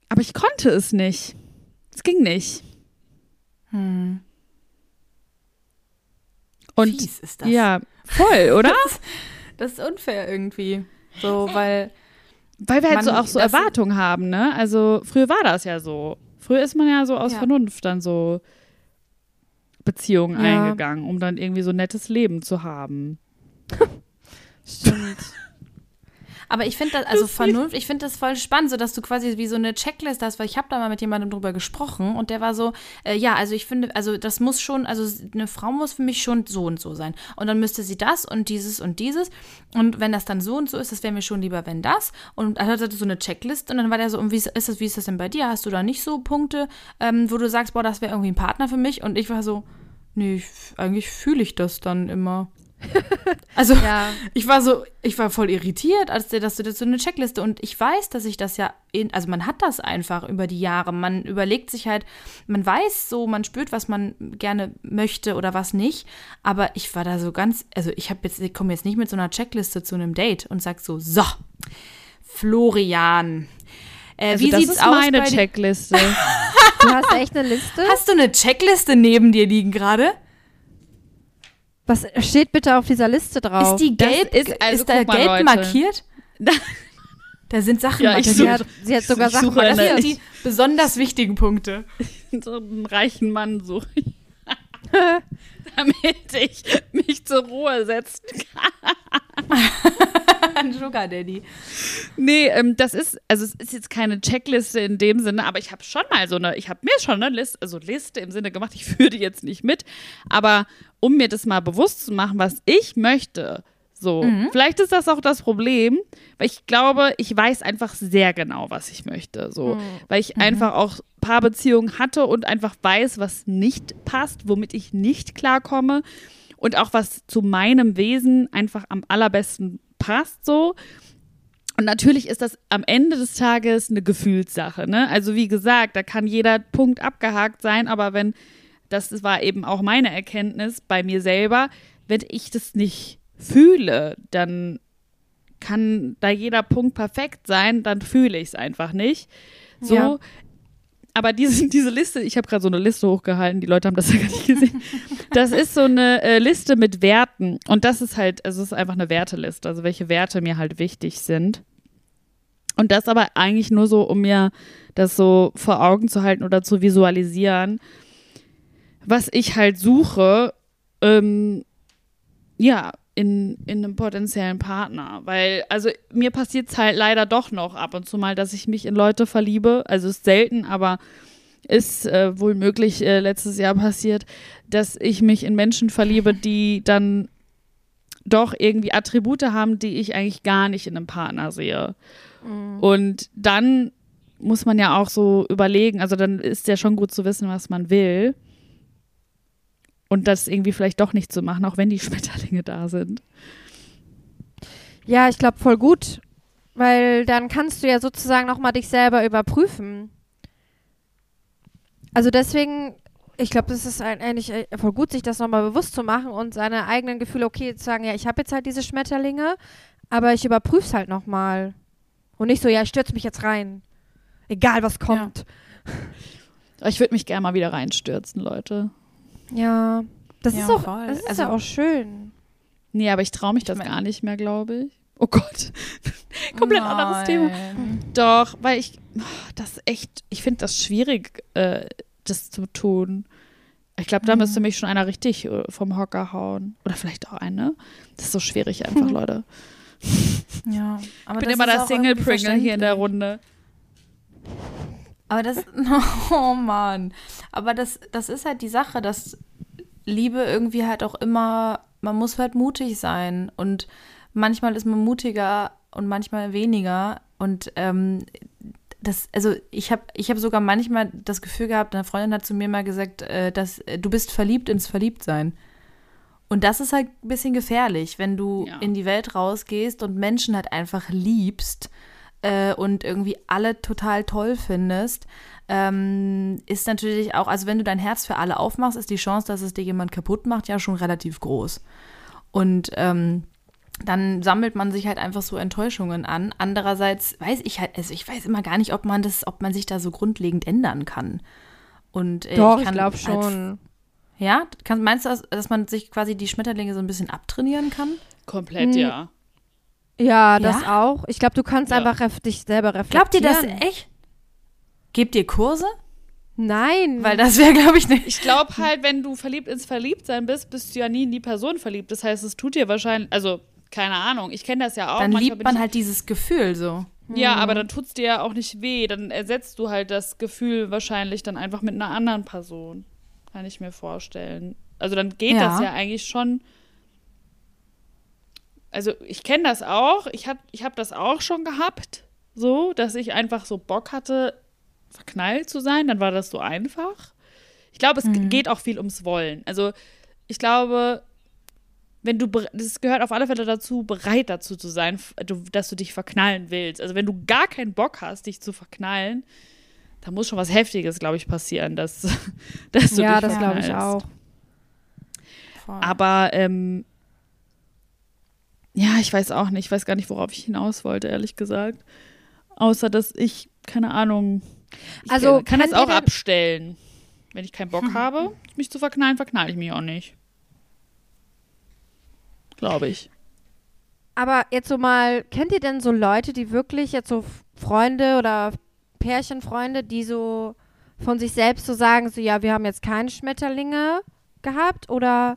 Aber ich konnte es nicht. Es ging nicht. Hm. Und Fies ist das. ja, voll, *laughs* oder? Das ist unfair irgendwie. So, weil. Weil wir halt Man- so auch so das- Erwartungen haben, ne? Also früher war das ja so. Früher ist man ja so aus Ja. Vernunft dann so Beziehungen Ja. eingegangen, um dann irgendwie so ein nettes Leben zu haben. *laughs* Stimmt. Aber ich finde das, also Vernunft, ich finde das voll spannend, so dass du quasi wie so eine Checkliste hast, weil ich habe da mal mit jemandem drüber gesprochen und der war so, äh, ja, also ich finde, also das muss schon, also eine Frau muss für mich schon so und so sein. Und dann müsste sie das und dieses und dieses. Und wenn das dann so und so ist, das wäre mir schon lieber, wenn das. Und er hatte so eine Checkliste und dann war der so, und wie ist das, wie ist das denn bei dir? Hast du da nicht so Punkte, ähm, wo du sagst, boah, das wäre irgendwie ein Partner für mich? Und ich war so, nee, ich, eigentlich fühle ich das dann immer. *laughs* Also Ja. ich war so, ich war voll irritiert, als der, dass du das so eine Checkliste und ich weiß, dass ich das ja, in, also man hat das einfach über die Jahre. Man überlegt sich halt, man weiß so, man spürt, was man gerne möchte oder was nicht. Aber ich war da so ganz, also ich habe jetzt, ich komme jetzt nicht mit so einer Checkliste zu einem Date und sag so, so, Florian. Äh, Also wie das sieht's ist aus meine? Checkliste. *laughs* Du hast echt eine Liste? Hast du eine Checkliste neben dir liegen gerade? Was steht bitte auf dieser Liste drauf? Ist die Das gelb, ist- also ist da mal, gelb Leute. markiert? *laughs* Da sind Sachen Ja, ich markiert. sie, hat, sie hat sogar ich Sachen eine- Das sind markiert. die besonders wichtigen Punkte. *laughs* so einen reichen Mann suche ich. *laughs* Damit ich mich zur Ruhe setzen kann. Ein Sugar Daddy. Nee, ähm, das ist, also es ist jetzt keine Checkliste in dem Sinne, aber ich habe schon mal so eine, ich habe mir schon eine Liste, also Liste im Sinne gemacht, ich führe die jetzt nicht mit, aber um mir das mal bewusst zu machen, was ich möchte, so, vielleicht ist das auch das Problem, weil ich glaube, ich weiß einfach sehr genau, was ich möchte, so, weil ich einfach auch Paarbeziehungen hatte und einfach weiß, was nicht passt, womit ich nicht klarkomme und auch was zu meinem Wesen einfach am allerbesten passt, so. Und natürlich ist das am Ende des Tages eine Gefühlssache. Ne? Also wie gesagt, da kann jeder Punkt abgehakt sein, aber wenn, das war eben auch meine Erkenntnis bei mir selber, wenn ich das nicht fühle, dann kann da jeder Punkt perfekt sein, dann fühle ich es einfach nicht. So. Ja. Aber diese, *laughs* diese Liste, ich habe gerade so eine Liste hochgehalten, die Leute haben das *laughs* ja gar nicht gesehen. Das ist so eine äh, Liste mit Werten. Und das ist halt, also es ist einfach eine Werteliste, also welche Werte mir halt wichtig sind. Und das aber eigentlich nur so, um mir das so vor Augen zu halten oder zu visualisieren, was ich halt suche, ähm, ja, in, in einem potenziellen Partner. Weil, also mir passiert es halt leider doch noch ab und zu mal, dass ich mich in Leute verliebe. Also ist selten, aber ist äh, wohl möglich äh, letztes Jahr passiert, dass ich mich in Menschen verliebe, die dann doch irgendwie Attribute haben, die ich eigentlich gar nicht in einem Partner sehe. Und dann muss man ja auch so überlegen, also dann ist ja schon gut zu wissen, was man will. Und das irgendwie vielleicht doch nicht zu machen, auch wenn die *laughs* Schmetterlinge da sind. Ja, ich glaube voll gut, weil dann kannst du ja sozusagen nochmal dich selber überprüfen. Also deswegen, ich glaube, das ist eigentlich äh, voll gut, sich das nochmal bewusst zu machen und seine eigenen Gefühle, okay, zu sagen, ja, ich habe jetzt halt diese Schmetterlinge, aber ich überprüfe es halt nochmal. Und nicht so, ja, ich stürze mich jetzt rein. Egal, was kommt. Ich würde mich gerne mal wieder reinstürzen, Leute. Ja. Das Ja, ist auch, voll. das ist Also- ja auch schön. Nee, aber ich traue mich Ich das mein- gar nicht mehr, glaube ich. Oh Gott. *laughs* Komplett anderes Thema. Nein. Doch, weil ich, oh, das echt, ich finde das schwierig, äh, das zu tun. Ich glaube, da müsste mich schon einer richtig äh, vom Hocker hauen. Oder vielleicht auch eine. Das ist so schwierig einfach, *laughs* Leute. Ja, aber Ich bin das immer ist der auch Single irgendwie Pringle hier in der. Runde. Aber das, *laughs* oh Mann. Aber das, das ist halt die Sache, dass Liebe irgendwie halt auch immer, man muss halt mutig sein. Und manchmal ist man mutiger und manchmal weniger. Und ähm, das, also ich habe ich hab sogar manchmal das Gefühl gehabt, eine Freundin hat zu mir mal gesagt, äh, dass äh, du bist verliebt ins Verliebtsein. Und das ist halt ein bisschen gefährlich, wenn du Ja. in die Welt rausgehst und Menschen halt einfach liebst äh, und irgendwie alle total toll findest, ähm, ist natürlich auch, also wenn du dein Herz für alle aufmachst, ist die Chance, dass es dir jemand kaputt macht, ja schon relativ groß. Und ähm, dann sammelt man sich halt einfach so Enttäuschungen an. Andererseits weiß ich halt, also ich weiß immer gar nicht, ob man das, ob man sich da so grundlegend ändern kann. Und äh, Doch, ich kann glaube schon. ja, kann, meinst du, dass, dass man sich quasi die Schmetterlinge so ein bisschen abtrainieren kann? Komplett, Hm. ja. Ja, das Ja? auch. Ich glaube, du kannst Ja. einfach dich selber reflektieren. Glaubt ihr das echt? Gebt ihr Kurse? Nein. Weil das wäre, glaube ich, nicht. Ich glaube halt, wenn du verliebt ins Verliebtsein bist, bist du ja nie in die Person verliebt. Das heißt, es tut dir wahrscheinlich, also keine Ahnung. Ich kenne das ja auch. Dann Manchmal liebt man halt dieses Gefühl so. Ja, aber dann tut's dir ja auch nicht weh. Dann ersetzt du halt das Gefühl wahrscheinlich dann einfach mit einer anderen Person. Kann ich mir vorstellen. Also dann geht Ja. das ja eigentlich schon. Also ich kenne das auch. Ich habe ich hab das auch schon gehabt. So, dass ich einfach so Bock hatte, verknallt zu sein. Dann war das so einfach. Ich glaube, es Mhm. geht auch viel ums Wollen. Also ich glaube, wenn du, das gehört auf alle Fälle dazu, bereit dazu zu sein, dass du dich verknallen willst. Also wenn du gar keinen Bock hast, dich zu verknallen, da muss schon was Heftiges, glaube ich, passieren, dass, *laughs* dass du ja, dich das glaube ich verknallst. auch. Voll. Aber ähm, ja, ich weiß auch nicht, ich weiß gar nicht, worauf ich hinaus wollte, ehrlich gesagt. Außer, dass ich, keine Ahnung, ich Also, kann, kann das auch abstellen. Wenn ich keinen Bock habe, mich zu verknallen, verknall ich mich auch nicht. Glaube ich. Aber jetzt so mal, kennt ihr denn so Leute, die wirklich jetzt so Freunde oder Pärchenfreunde, die so von sich selbst so sagen, so ja, wir haben jetzt keine Schmetterlinge gehabt oder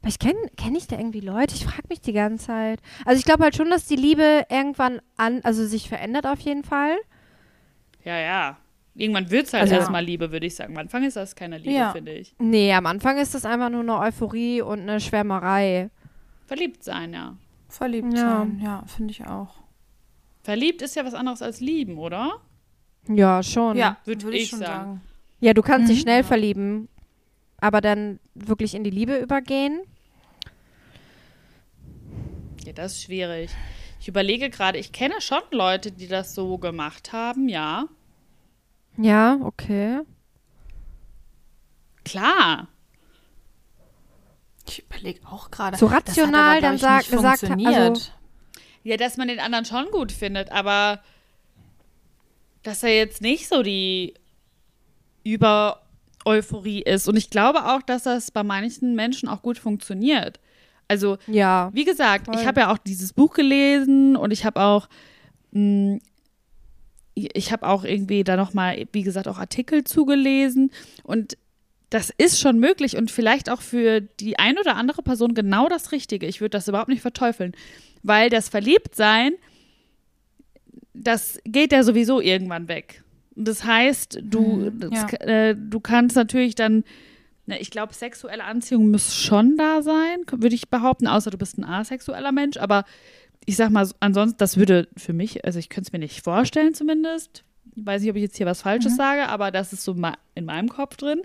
aber ich kenne kenn ich da irgendwie Leute, ich frage mich die ganze Zeit. Also ich glaube halt schon, dass die Liebe irgendwann an, also sich verändert auf jeden Fall. Ja, ja. Irgendwann wird es halt Also- erstmal Liebe, würde ich sagen. Am Anfang ist das keine Liebe, Ja. finde ich. Nee, am Anfang ist das einfach nur eine Euphorie und eine Schwärmerei. Verliebt sein, ja. Verliebt Ja. sein, ja, finde ich auch. Verliebt ist ja was anderes als lieben, oder? Ja, schon. Ja, würd würde ich ich schon sagen. sagen. Ja, du kannst dich Mhm. schnell Ja. verlieben, aber dann wirklich in die Liebe übergehen. Ja, das ist schwierig. Ich überlege gerade, ich kenne schon Leute, die das so gemacht haben, ja. Ja, okay. Klar. Ich überlege auch gerade. So Das hat rational dann ich, sag- nicht gesagt also- Ja, dass man den anderen schon gut findet, aber dass er jetzt nicht so die Über-Euphorie ist. Und ich glaube auch, dass das bei manchen Menschen auch gut funktioniert. Also, Ja. wie gesagt, Voll. ich habe ja auch dieses Buch gelesen und ich habe auch, mh, ich habe auch irgendwie da nochmal, wie gesagt, auch Artikel zugelesen und das ist schon möglich und vielleicht auch für die ein oder andere Person genau das Richtige. Ich würde das überhaupt nicht verteufeln, weil das Verliebtsein, das geht ja sowieso irgendwann weg. Das heißt, du, Mhm, das, ja. äh, du kannst natürlich dann, na, ich glaube, sexuelle Anziehung muss schon da sein, würde ich behaupten, außer du bist ein asexueller Mensch. Aber ich sag mal, so- ansonsten, das würde für mich, also ich könnte es mir nicht vorstellen zumindest. Ich weiß nicht, ob ich jetzt hier was Falsches sage, aber das ist so in meinem Kopf drin.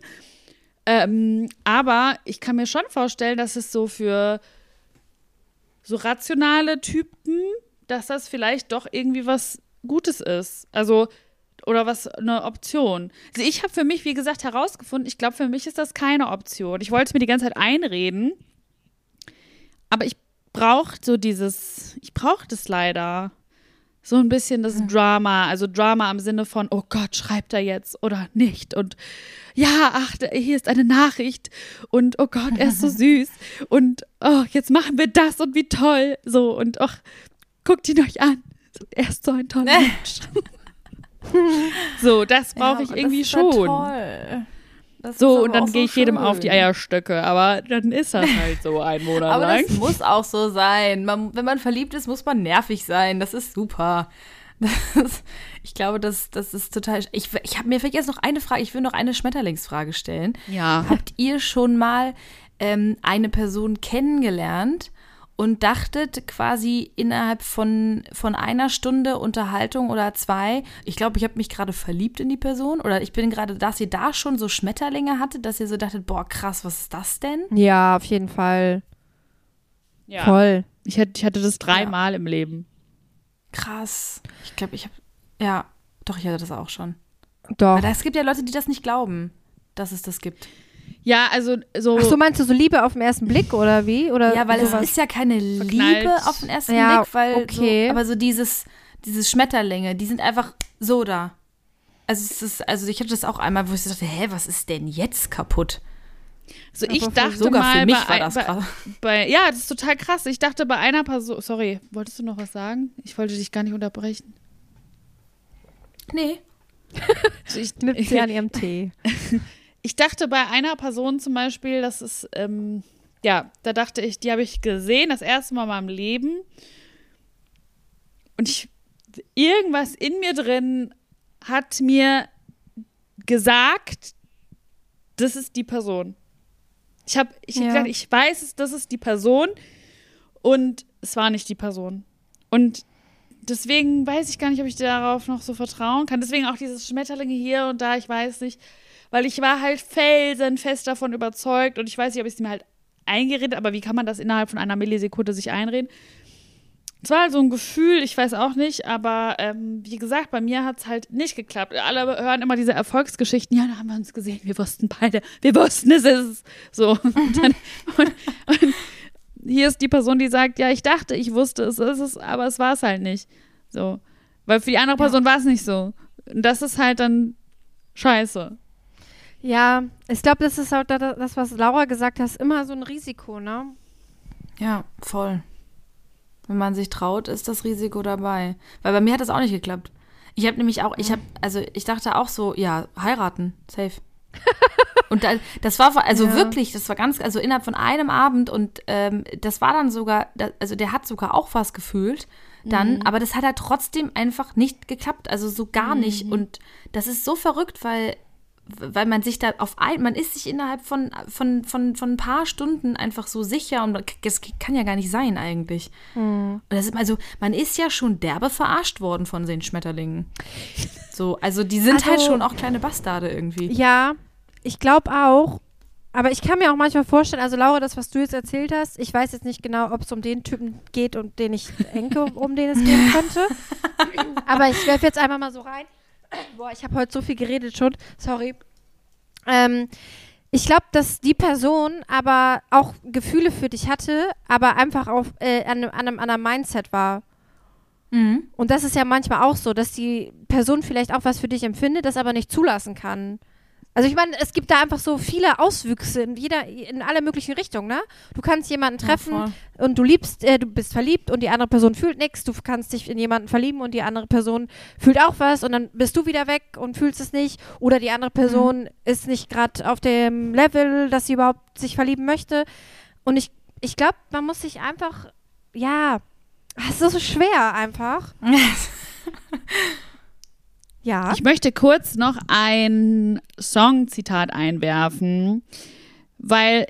Ähm, aber ich kann mir schon vorstellen, dass es so für so rationale Typen, dass das vielleicht doch irgendwie was Gutes ist. Also, oder was eine Option. Also ich habe für mich, wie gesagt, herausgefunden, ich glaube, für mich ist das keine Option. Ich wollte es mir die ganze Zeit einreden, aber ich brauche so dieses, ich brauche das leider. So ein bisschen das Drama, also Drama im Sinne von, oh Gott, schreibt er jetzt oder nicht? Und ja, ach, hier ist eine Nachricht und oh Gott, er ist so *laughs* süß und oh, jetzt machen wir das und wie toll. So und ach, guckt ihn euch an. Er ist so ein toller *laughs* Mensch. *laughs* so, das brauche ich aber irgendwie das ist ja schon. toll. Das So, aber und dann so gehe ich jedem auf die schön. Eierstöcke, aber dann ist das halt so ein Monat *laughs* Aber lang. das muss auch so sein. Man, wenn man verliebt ist, muss man nervig sein. Das ist super. *laughs* Das, ich glaube, das, das ist total. Ich, ich habe mir vielleicht jetzt noch eine Frage. Ich will noch eine Schmetterlingsfrage stellen. Ja. Habt ihr schon mal ähm, eine Person kennengelernt und dachtet quasi innerhalb von, von einer Stunde Unterhaltung oder zwei, ich glaube, ich habe mich gerade verliebt in die Person oder ich bin gerade, dass ihr da schon so Schmetterlinge hattet, dass ihr so dachtet, boah, krass, was ist das denn? Ja, auf jeden Fall. ja. Voll. Ich, hatte, ich hatte das dreimal im Leben. Krass. Ich glaube, ich habe. Ja, doch, ich hatte das auch schon. Doch. Aber es gibt ja Leute, die das nicht glauben, dass es das gibt. Ja, also so. Ach so, meinst du so Liebe auf den ersten Blick oder wie? Oder Ja, weil es sowas? ist ja keine Verknallt. Liebe auf den ersten Ja, Blick, weil okay. so, aber so dieses, dieses Schmetterlinge, die sind einfach so da. Also es ist, also ich hatte das auch einmal, wo ich dachte, hä, was ist denn jetzt kaputt? so ich aber dachte Sogar mal für mich bei, war das bei, krass. bei, ja, das ist total krass. Ich dachte bei einer Person, sorry, wolltest du noch was sagen? Ich wollte dich gar nicht unterbrechen. Nee. Also ich, *laughs* Nippt sie an ihrem Tee. *laughs* ich dachte bei einer Person zum Beispiel, dass es, ähm, ja, da dachte ich, die habe ich gesehen, das erste Mal in meinem Leben. Und ich, irgendwas in mir drin hat mir gesagt, das ist die Person. Ich habe ich hab Ja. gesagt, ich weiß es, das ist die Person. Und es war nicht die Person. Und deswegen weiß ich gar nicht, ob ich darauf noch so vertrauen kann. Deswegen auch dieses Schmetterlinge hier und da, ich weiß nicht. Weil ich war halt felsenfest davon überzeugt und ich weiß nicht, ob ich es mir halt eingeredet, aber wie kann man das innerhalb von einer Millisekunde sich einreden? Es war halt so ein Gefühl, ich weiß auch nicht, aber ähm, wie gesagt, bei mir hat es halt nicht geklappt. Alle hören immer diese Erfolgsgeschichten. Ja, da haben wir uns gesehen, wir wussten beide, wir wussten, es ist so. *laughs* Und, dann, und, und hier ist die Person, die sagt, ja, ich dachte, ich wusste, es ist es, aber es war es halt nicht. So. Weil für die andere Person war es nicht so. Und das ist halt dann scheiße. Ja, ich glaube, das ist auch da- da- das, was Laura gesagt hat, immer so ein Risiko, ne? Ja, voll. Wenn man sich traut, ist das Risiko dabei. Weil bei mir hat das auch nicht geklappt. Ich habe nämlich auch, ich habe, also ich dachte auch so, ja, heiraten, safe. *laughs* und da, das war, also Ja. wirklich, das war ganz, also innerhalb von einem Abend und ähm, das war dann sogar, also der hat sogar auch was gefühlt dann, aber das hat halt trotzdem einfach nicht geklappt, also so gar nicht. Und das ist so verrückt, weil weil man sich da auf ein, man ist sich innerhalb von, von, von, von ein paar Stunden einfach so sicher und das kann ja gar nicht sein eigentlich. Und das ist also, man ist ja schon derbe verarscht worden von den Schmetterlingen. So, also die sind Also- halt schon auch kleine Bastarde irgendwie. Ja, ich glaube auch. Aber ich kann mir auch manchmal vorstellen, also Laura, das, was du jetzt erzählt hast, ich weiß jetzt nicht genau, ob es um den Typen geht, um den ich denke, um den es gehen könnte. *laughs* Aber ich werfe jetzt einfach mal so rein. Boah, ich habe heute so viel geredet schon. Sorry. Ähm, ich glaube, dass die Person aber auch Gefühle für dich hatte, aber einfach auf, äh, an, einem- an einem anderen Mindset war. Mhm. Und das ist ja manchmal auch so, dass die Person vielleicht auch was für dich empfindet, das aber nicht zulassen kann. Also ich meine, es gibt da einfach so viele Auswüchse in jeder, in alle möglichen Richtungen, ne? Du kannst jemanden treffen voll. und du liebst, äh, du bist verliebt und die andere Person fühlt nichts. Du kannst dich in jemanden verlieben und die andere Person fühlt auch was und dann bist du wieder weg und fühlst es nicht. Oder die andere Person ist nicht gerade auf dem Level, dass sie überhaupt sich verlieben möchte. Und ich, ich glaube, man muss sich einfach, ja, es ist so schwer einfach. *laughs* Ja. Ich möchte kurz noch ein Songzitat einwerfen, weil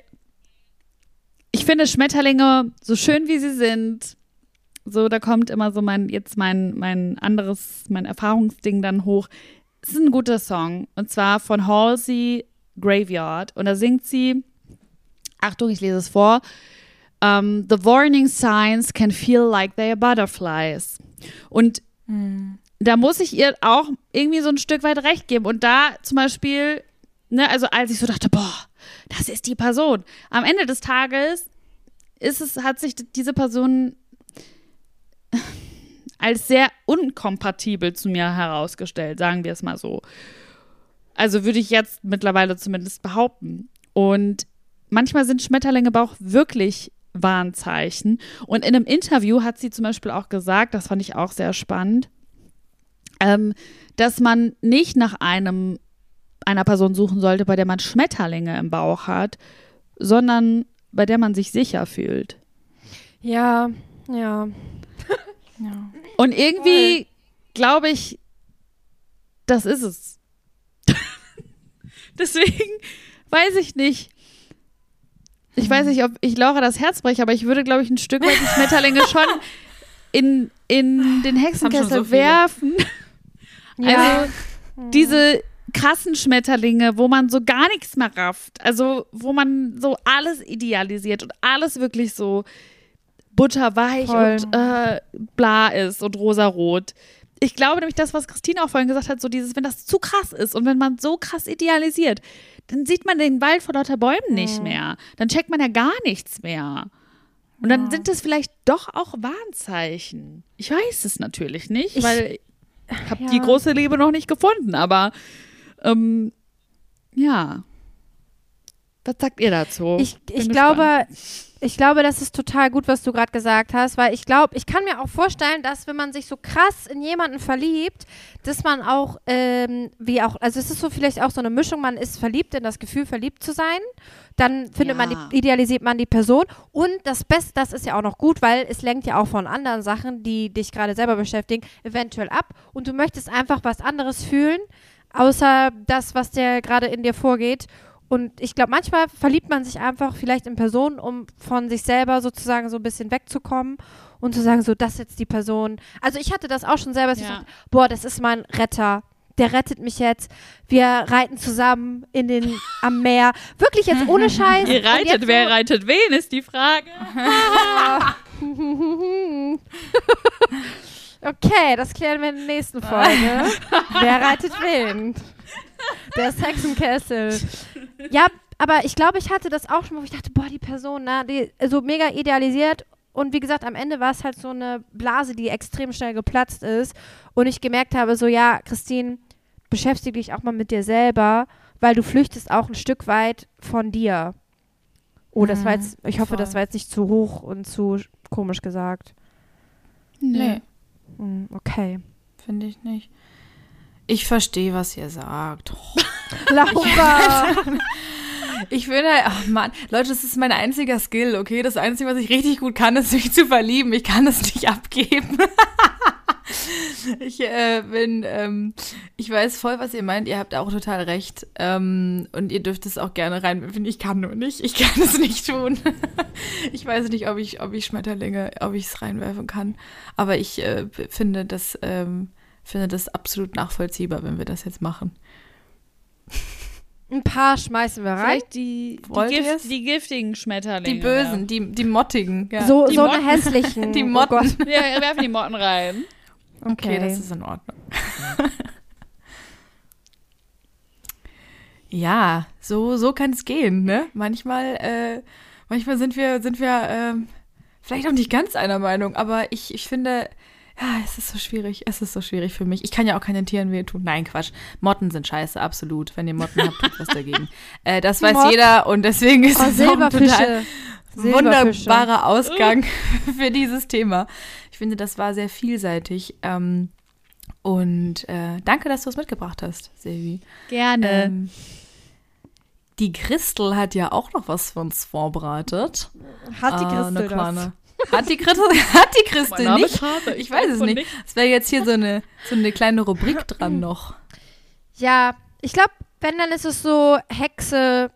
ich finde Schmetterlinge, so schön wie sie sind, so da kommt immer so mein, jetzt mein, mein anderes, mein Erfahrungsding dann hoch. Es ist ein guter Song und zwar von Halsey Graveyard und da singt sie, Achtung, ich lese es vor, um, The warning signs can feel like they are butterflies. Und da muss ich ihr auch irgendwie so ein Stück weit recht geben. Und da zum Beispiel, ne, also als ich so dachte, boah, das ist die Person. Am Ende des Tages ist es, hat sich diese Person *laughs* als sehr unkompatibel zu mir herausgestellt, sagen wir es mal so. Also würde ich jetzt mittlerweile zumindest behaupten. Und manchmal sind Schmetterlinge aber auch wirklich Warnzeichen. Und in einem Interview hat sie zum Beispiel auch gesagt, das fand ich auch sehr spannend, ähm, dass man nicht nach einem einer Person suchen sollte, bei der man Schmetterlinge im Bauch hat, sondern bei der man sich sicher fühlt. Ja, ja. Ja. Und irgendwie glaube ich, das ist es. *laughs* Deswegen weiß ich nicht. Ich weiß nicht, ob ich Laura das Herz breche, aber ich würde, glaube ich, ein Stück weit die Schmetterlinge *laughs* schon in, in den Hexenkessel so viele. werfen. Ja. Also diese krassen Schmetterlinge, wo man so gar nichts mehr rafft. Also wo man so alles idealisiert und alles wirklich so butterweich Voll. und äh, bla ist und rosarot. Ich glaube nämlich das, was Christine auch vorhin gesagt hat, so dieses, wenn das zu krass ist und wenn man so krass idealisiert, dann sieht man den Wald vor lauter Bäumen nicht mehr. Dann checkt man ja gar nichts mehr. Und dann sind es vielleicht doch auch Warnzeichen. Ich weiß es natürlich nicht, Ich- weil habe Ja. die große Liebe noch nicht gefunden, aber ähm, ja. Was sagt ihr dazu? Ich, ich glaube, ich glaube, das ist total gut, was du gerade gesagt hast, weil ich glaube, ich kann mir auch vorstellen, dass wenn man sich so krass in jemanden verliebt, dass man auch, ähm, wie auch, also es ist so vielleicht auch so eine Mischung, man ist verliebt in das Gefühl, verliebt zu sein, dann findet man, Ja. die, idealisiert man die Person und das Beste, das ist ja auch noch gut, weil es lenkt ja auch von anderen Sachen, die dich gerade selber beschäftigen, eventuell ab und du möchtest einfach was anderes fühlen, außer das, was dir gerade in dir vorgeht und ich glaube, manchmal verliebt man sich einfach vielleicht in Personen, um von sich selber sozusagen so ein bisschen wegzukommen und zu sagen, so, das ist jetzt die Person. Also ich hatte das auch schon selber, dass ich Ja. dachte, boah, das ist mein Retter. Der rettet mich jetzt. Wir reiten zusammen in den, am Meer. Wirklich jetzt ohne *laughs* Scheiß. Ihr reitet, jetzt wer so, reitet wen, ist die Frage. *laughs* Okay, das klären wir in der nächsten Folge. *laughs* Wer reitet wen? Der Hexenkessel. Ja, aber ich glaube, ich hatte das auch schon, wo ich dachte, boah, die Person, ne, die so mega idealisiert. Und wie gesagt, am Ende war es halt so eine Blase, die extrem schnell geplatzt ist. Und ich gemerkt habe, so, ja, Christine, beschäftige dich auch mal mit dir selber, weil du flüchtest auch ein Stück weit von dir. Oh, das war Mhm, jetzt, ich hoffe, voll. das war jetzt nicht zu hoch und zu komisch gesagt. Nee, Hm, okay. finde ich nicht. Ich verstehe, was ihr sagt. *laughs* Laura! Ich finde, ach Mann, Leute, das ist mein einziger Skill, okay? Das Einzige, was ich richtig gut kann, ist mich zu verlieben. Ich kann das nicht abgeben. *laughs* ich äh, bin, ähm, ich weiß voll, was ihr meint. Ihr habt auch total recht. Ähm, und ihr dürft es auch gerne reinwerfen. Ich kann nur nicht. Ich kann es nicht tun. *laughs* ich weiß nicht, ob ich, ob ich Schmetterlinge, ob ich es reinwerfen kann. Aber ich äh, finde das, ähm, finde das absolut nachvollziehbar, wenn wir das jetzt machen. Ein paar schmeißen wir rein. Vielleicht die, die? Gift, die giftigen Schmetterlinge. Die Bösen, die, die Mottigen. Ja. so Die so eine hässlichen. *laughs* Die Oh Motten. Gott. *laughs* Ja, wir werfen die Motten rein. Okay, Okay. das ist in Ordnung. *laughs* ja, so, so kann es gehen, ne? Manchmal, äh, manchmal sind wir, sind wir ähm, vielleicht auch nicht ganz einer Meinung, aber ich, ich finde, ja, es ist so schwierig. Es ist so schwierig für mich. Ich kann ja auch keinen Tieren wehtun. Nein, Quatsch. Motten sind scheiße, absolut. Wenn ihr Motten habt, tut was dagegen. *laughs* Äh, das weiß Motten. jeder und deswegen ist Oh, es total wunderbarer Ausgang *laughs* für dieses Thema. Ich finde, das war sehr vielseitig. Ähm, und äh, danke, dass du es mitgebracht hast, Silvi. Gerne. Ähm, die Christel hat ja auch noch was für uns vorbereitet. Hat die Ah, Christel eine das? Hat die Christel, *laughs* hat die Christel Mein Name nicht? ist Hase, Ich weiß es nicht. nichts. Es wäre jetzt hier so eine, so eine kleine Rubrik dran noch. Ja, ich glaube, wenn, dann ist es so Hexe,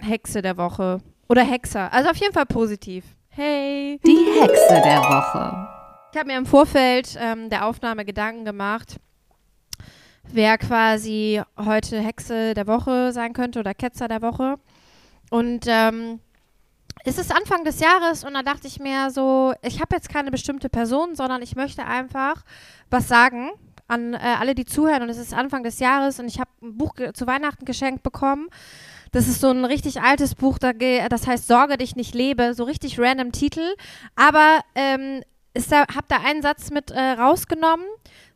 Hexe der Woche. Oder Hexer. Also auf jeden Fall positiv. Hey. Die Hexe der Woche. Ich habe mir im Vorfeld ähm, der Aufnahme Gedanken gemacht, wer quasi heute Hexe der Woche sein könnte oder Ketzer der Woche. Und ähm, es ist Anfang des Jahres und da dachte ich mir so, ich habe jetzt keine bestimmte Person, sondern ich möchte einfach was sagen an äh, alle, die zuhören. Und es ist Anfang des Jahres und ich habe ein Buch zu Weihnachten geschenkt bekommen. Das ist so ein richtig altes Buch, das heißt Sorge dich nicht lebe, so richtig random Titel. Aber ähm, ist da, hab da einen Satz mit äh, rausgenommen,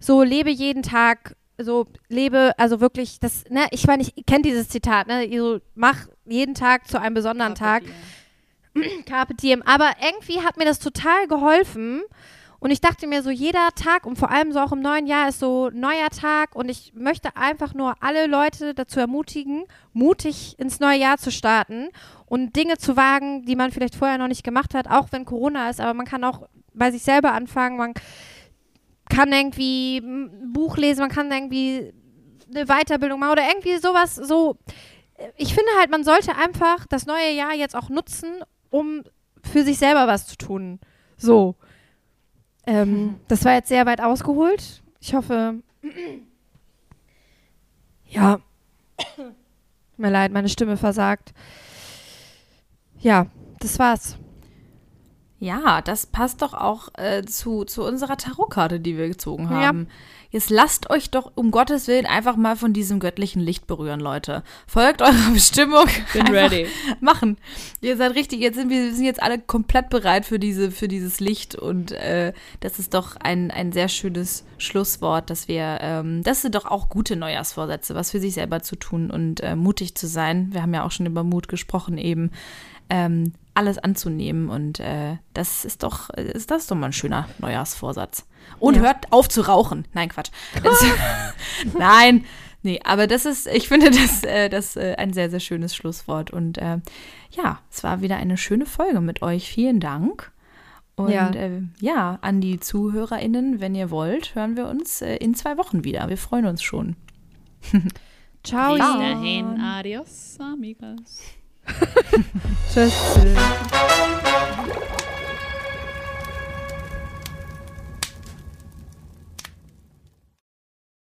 so lebe jeden Tag, so lebe, also wirklich, das, ne, ich meine, ich kenne dieses Zitat, ne, so mach jeden Tag zu einem besonderen Tag. *clears throat* Carpe Diem. Aber irgendwie hat mir das total geholfen. Und ich dachte mir so, jeder Tag und vor allem so auch im neuen Jahr ist so neuer Tag und ich möchte einfach nur alle Leute dazu ermutigen, mutig ins neue Jahr zu starten und Dinge zu wagen, die man vielleicht vorher noch nicht gemacht hat, auch wenn Corona ist, aber man kann auch bei sich selber anfangen, man kann irgendwie ein Buch lesen, man kann irgendwie eine Weiterbildung machen oder irgendwie sowas so. Ich finde halt, man sollte einfach das neue Jahr jetzt auch nutzen, um für sich selber was zu tun. So. Ähm, *laughs* das war jetzt sehr weit ausgeholt. Ich hoffe. *clears throat* Ja. Mir leid, meine Stimme versagt. Ja, das war's. Ja, das passt doch auch äh, zu, zu unserer Tarotkarte, die wir gezogen Ja. haben. Jetzt lasst euch doch um Gottes Willen einfach mal von diesem göttlichen Licht berühren, Leute. Folgt eurer *laughs* Bestimmung. Bin ready. Machen. Ihr seid richtig, jetzt sind wir, wir sind jetzt alle komplett bereit für diese, für dieses Licht und äh, das ist doch ein, ein sehr schönes Schlusswort, dass wir, ähm, das sind doch auch gute Neujahrsvorsätze, was für sich selber zu tun und äh, mutig zu sein. Wir haben ja auch schon über Mut gesprochen eben. Ähm, alles anzunehmen und äh, das ist doch, ist das doch mal ein schöner Neujahrsvorsatz. Und Ja. hört auf zu rauchen. Nein, Quatsch. *laughs* *laughs* Nein, nee, aber das ist, ich finde das, äh, das äh, ein sehr, sehr schönes Schlusswort. Und äh, ja, es war wieder eine schöne Folge mit euch. Vielen Dank. Und Ja. ja, äh, ja an die ZuhörerInnen, wenn ihr wollt, hören wir uns äh, in zwei Wochen wieder. Wir freuen uns schon. *laughs* Ciao. Bis dahin, adios, amigos. Tschüss. *laughs*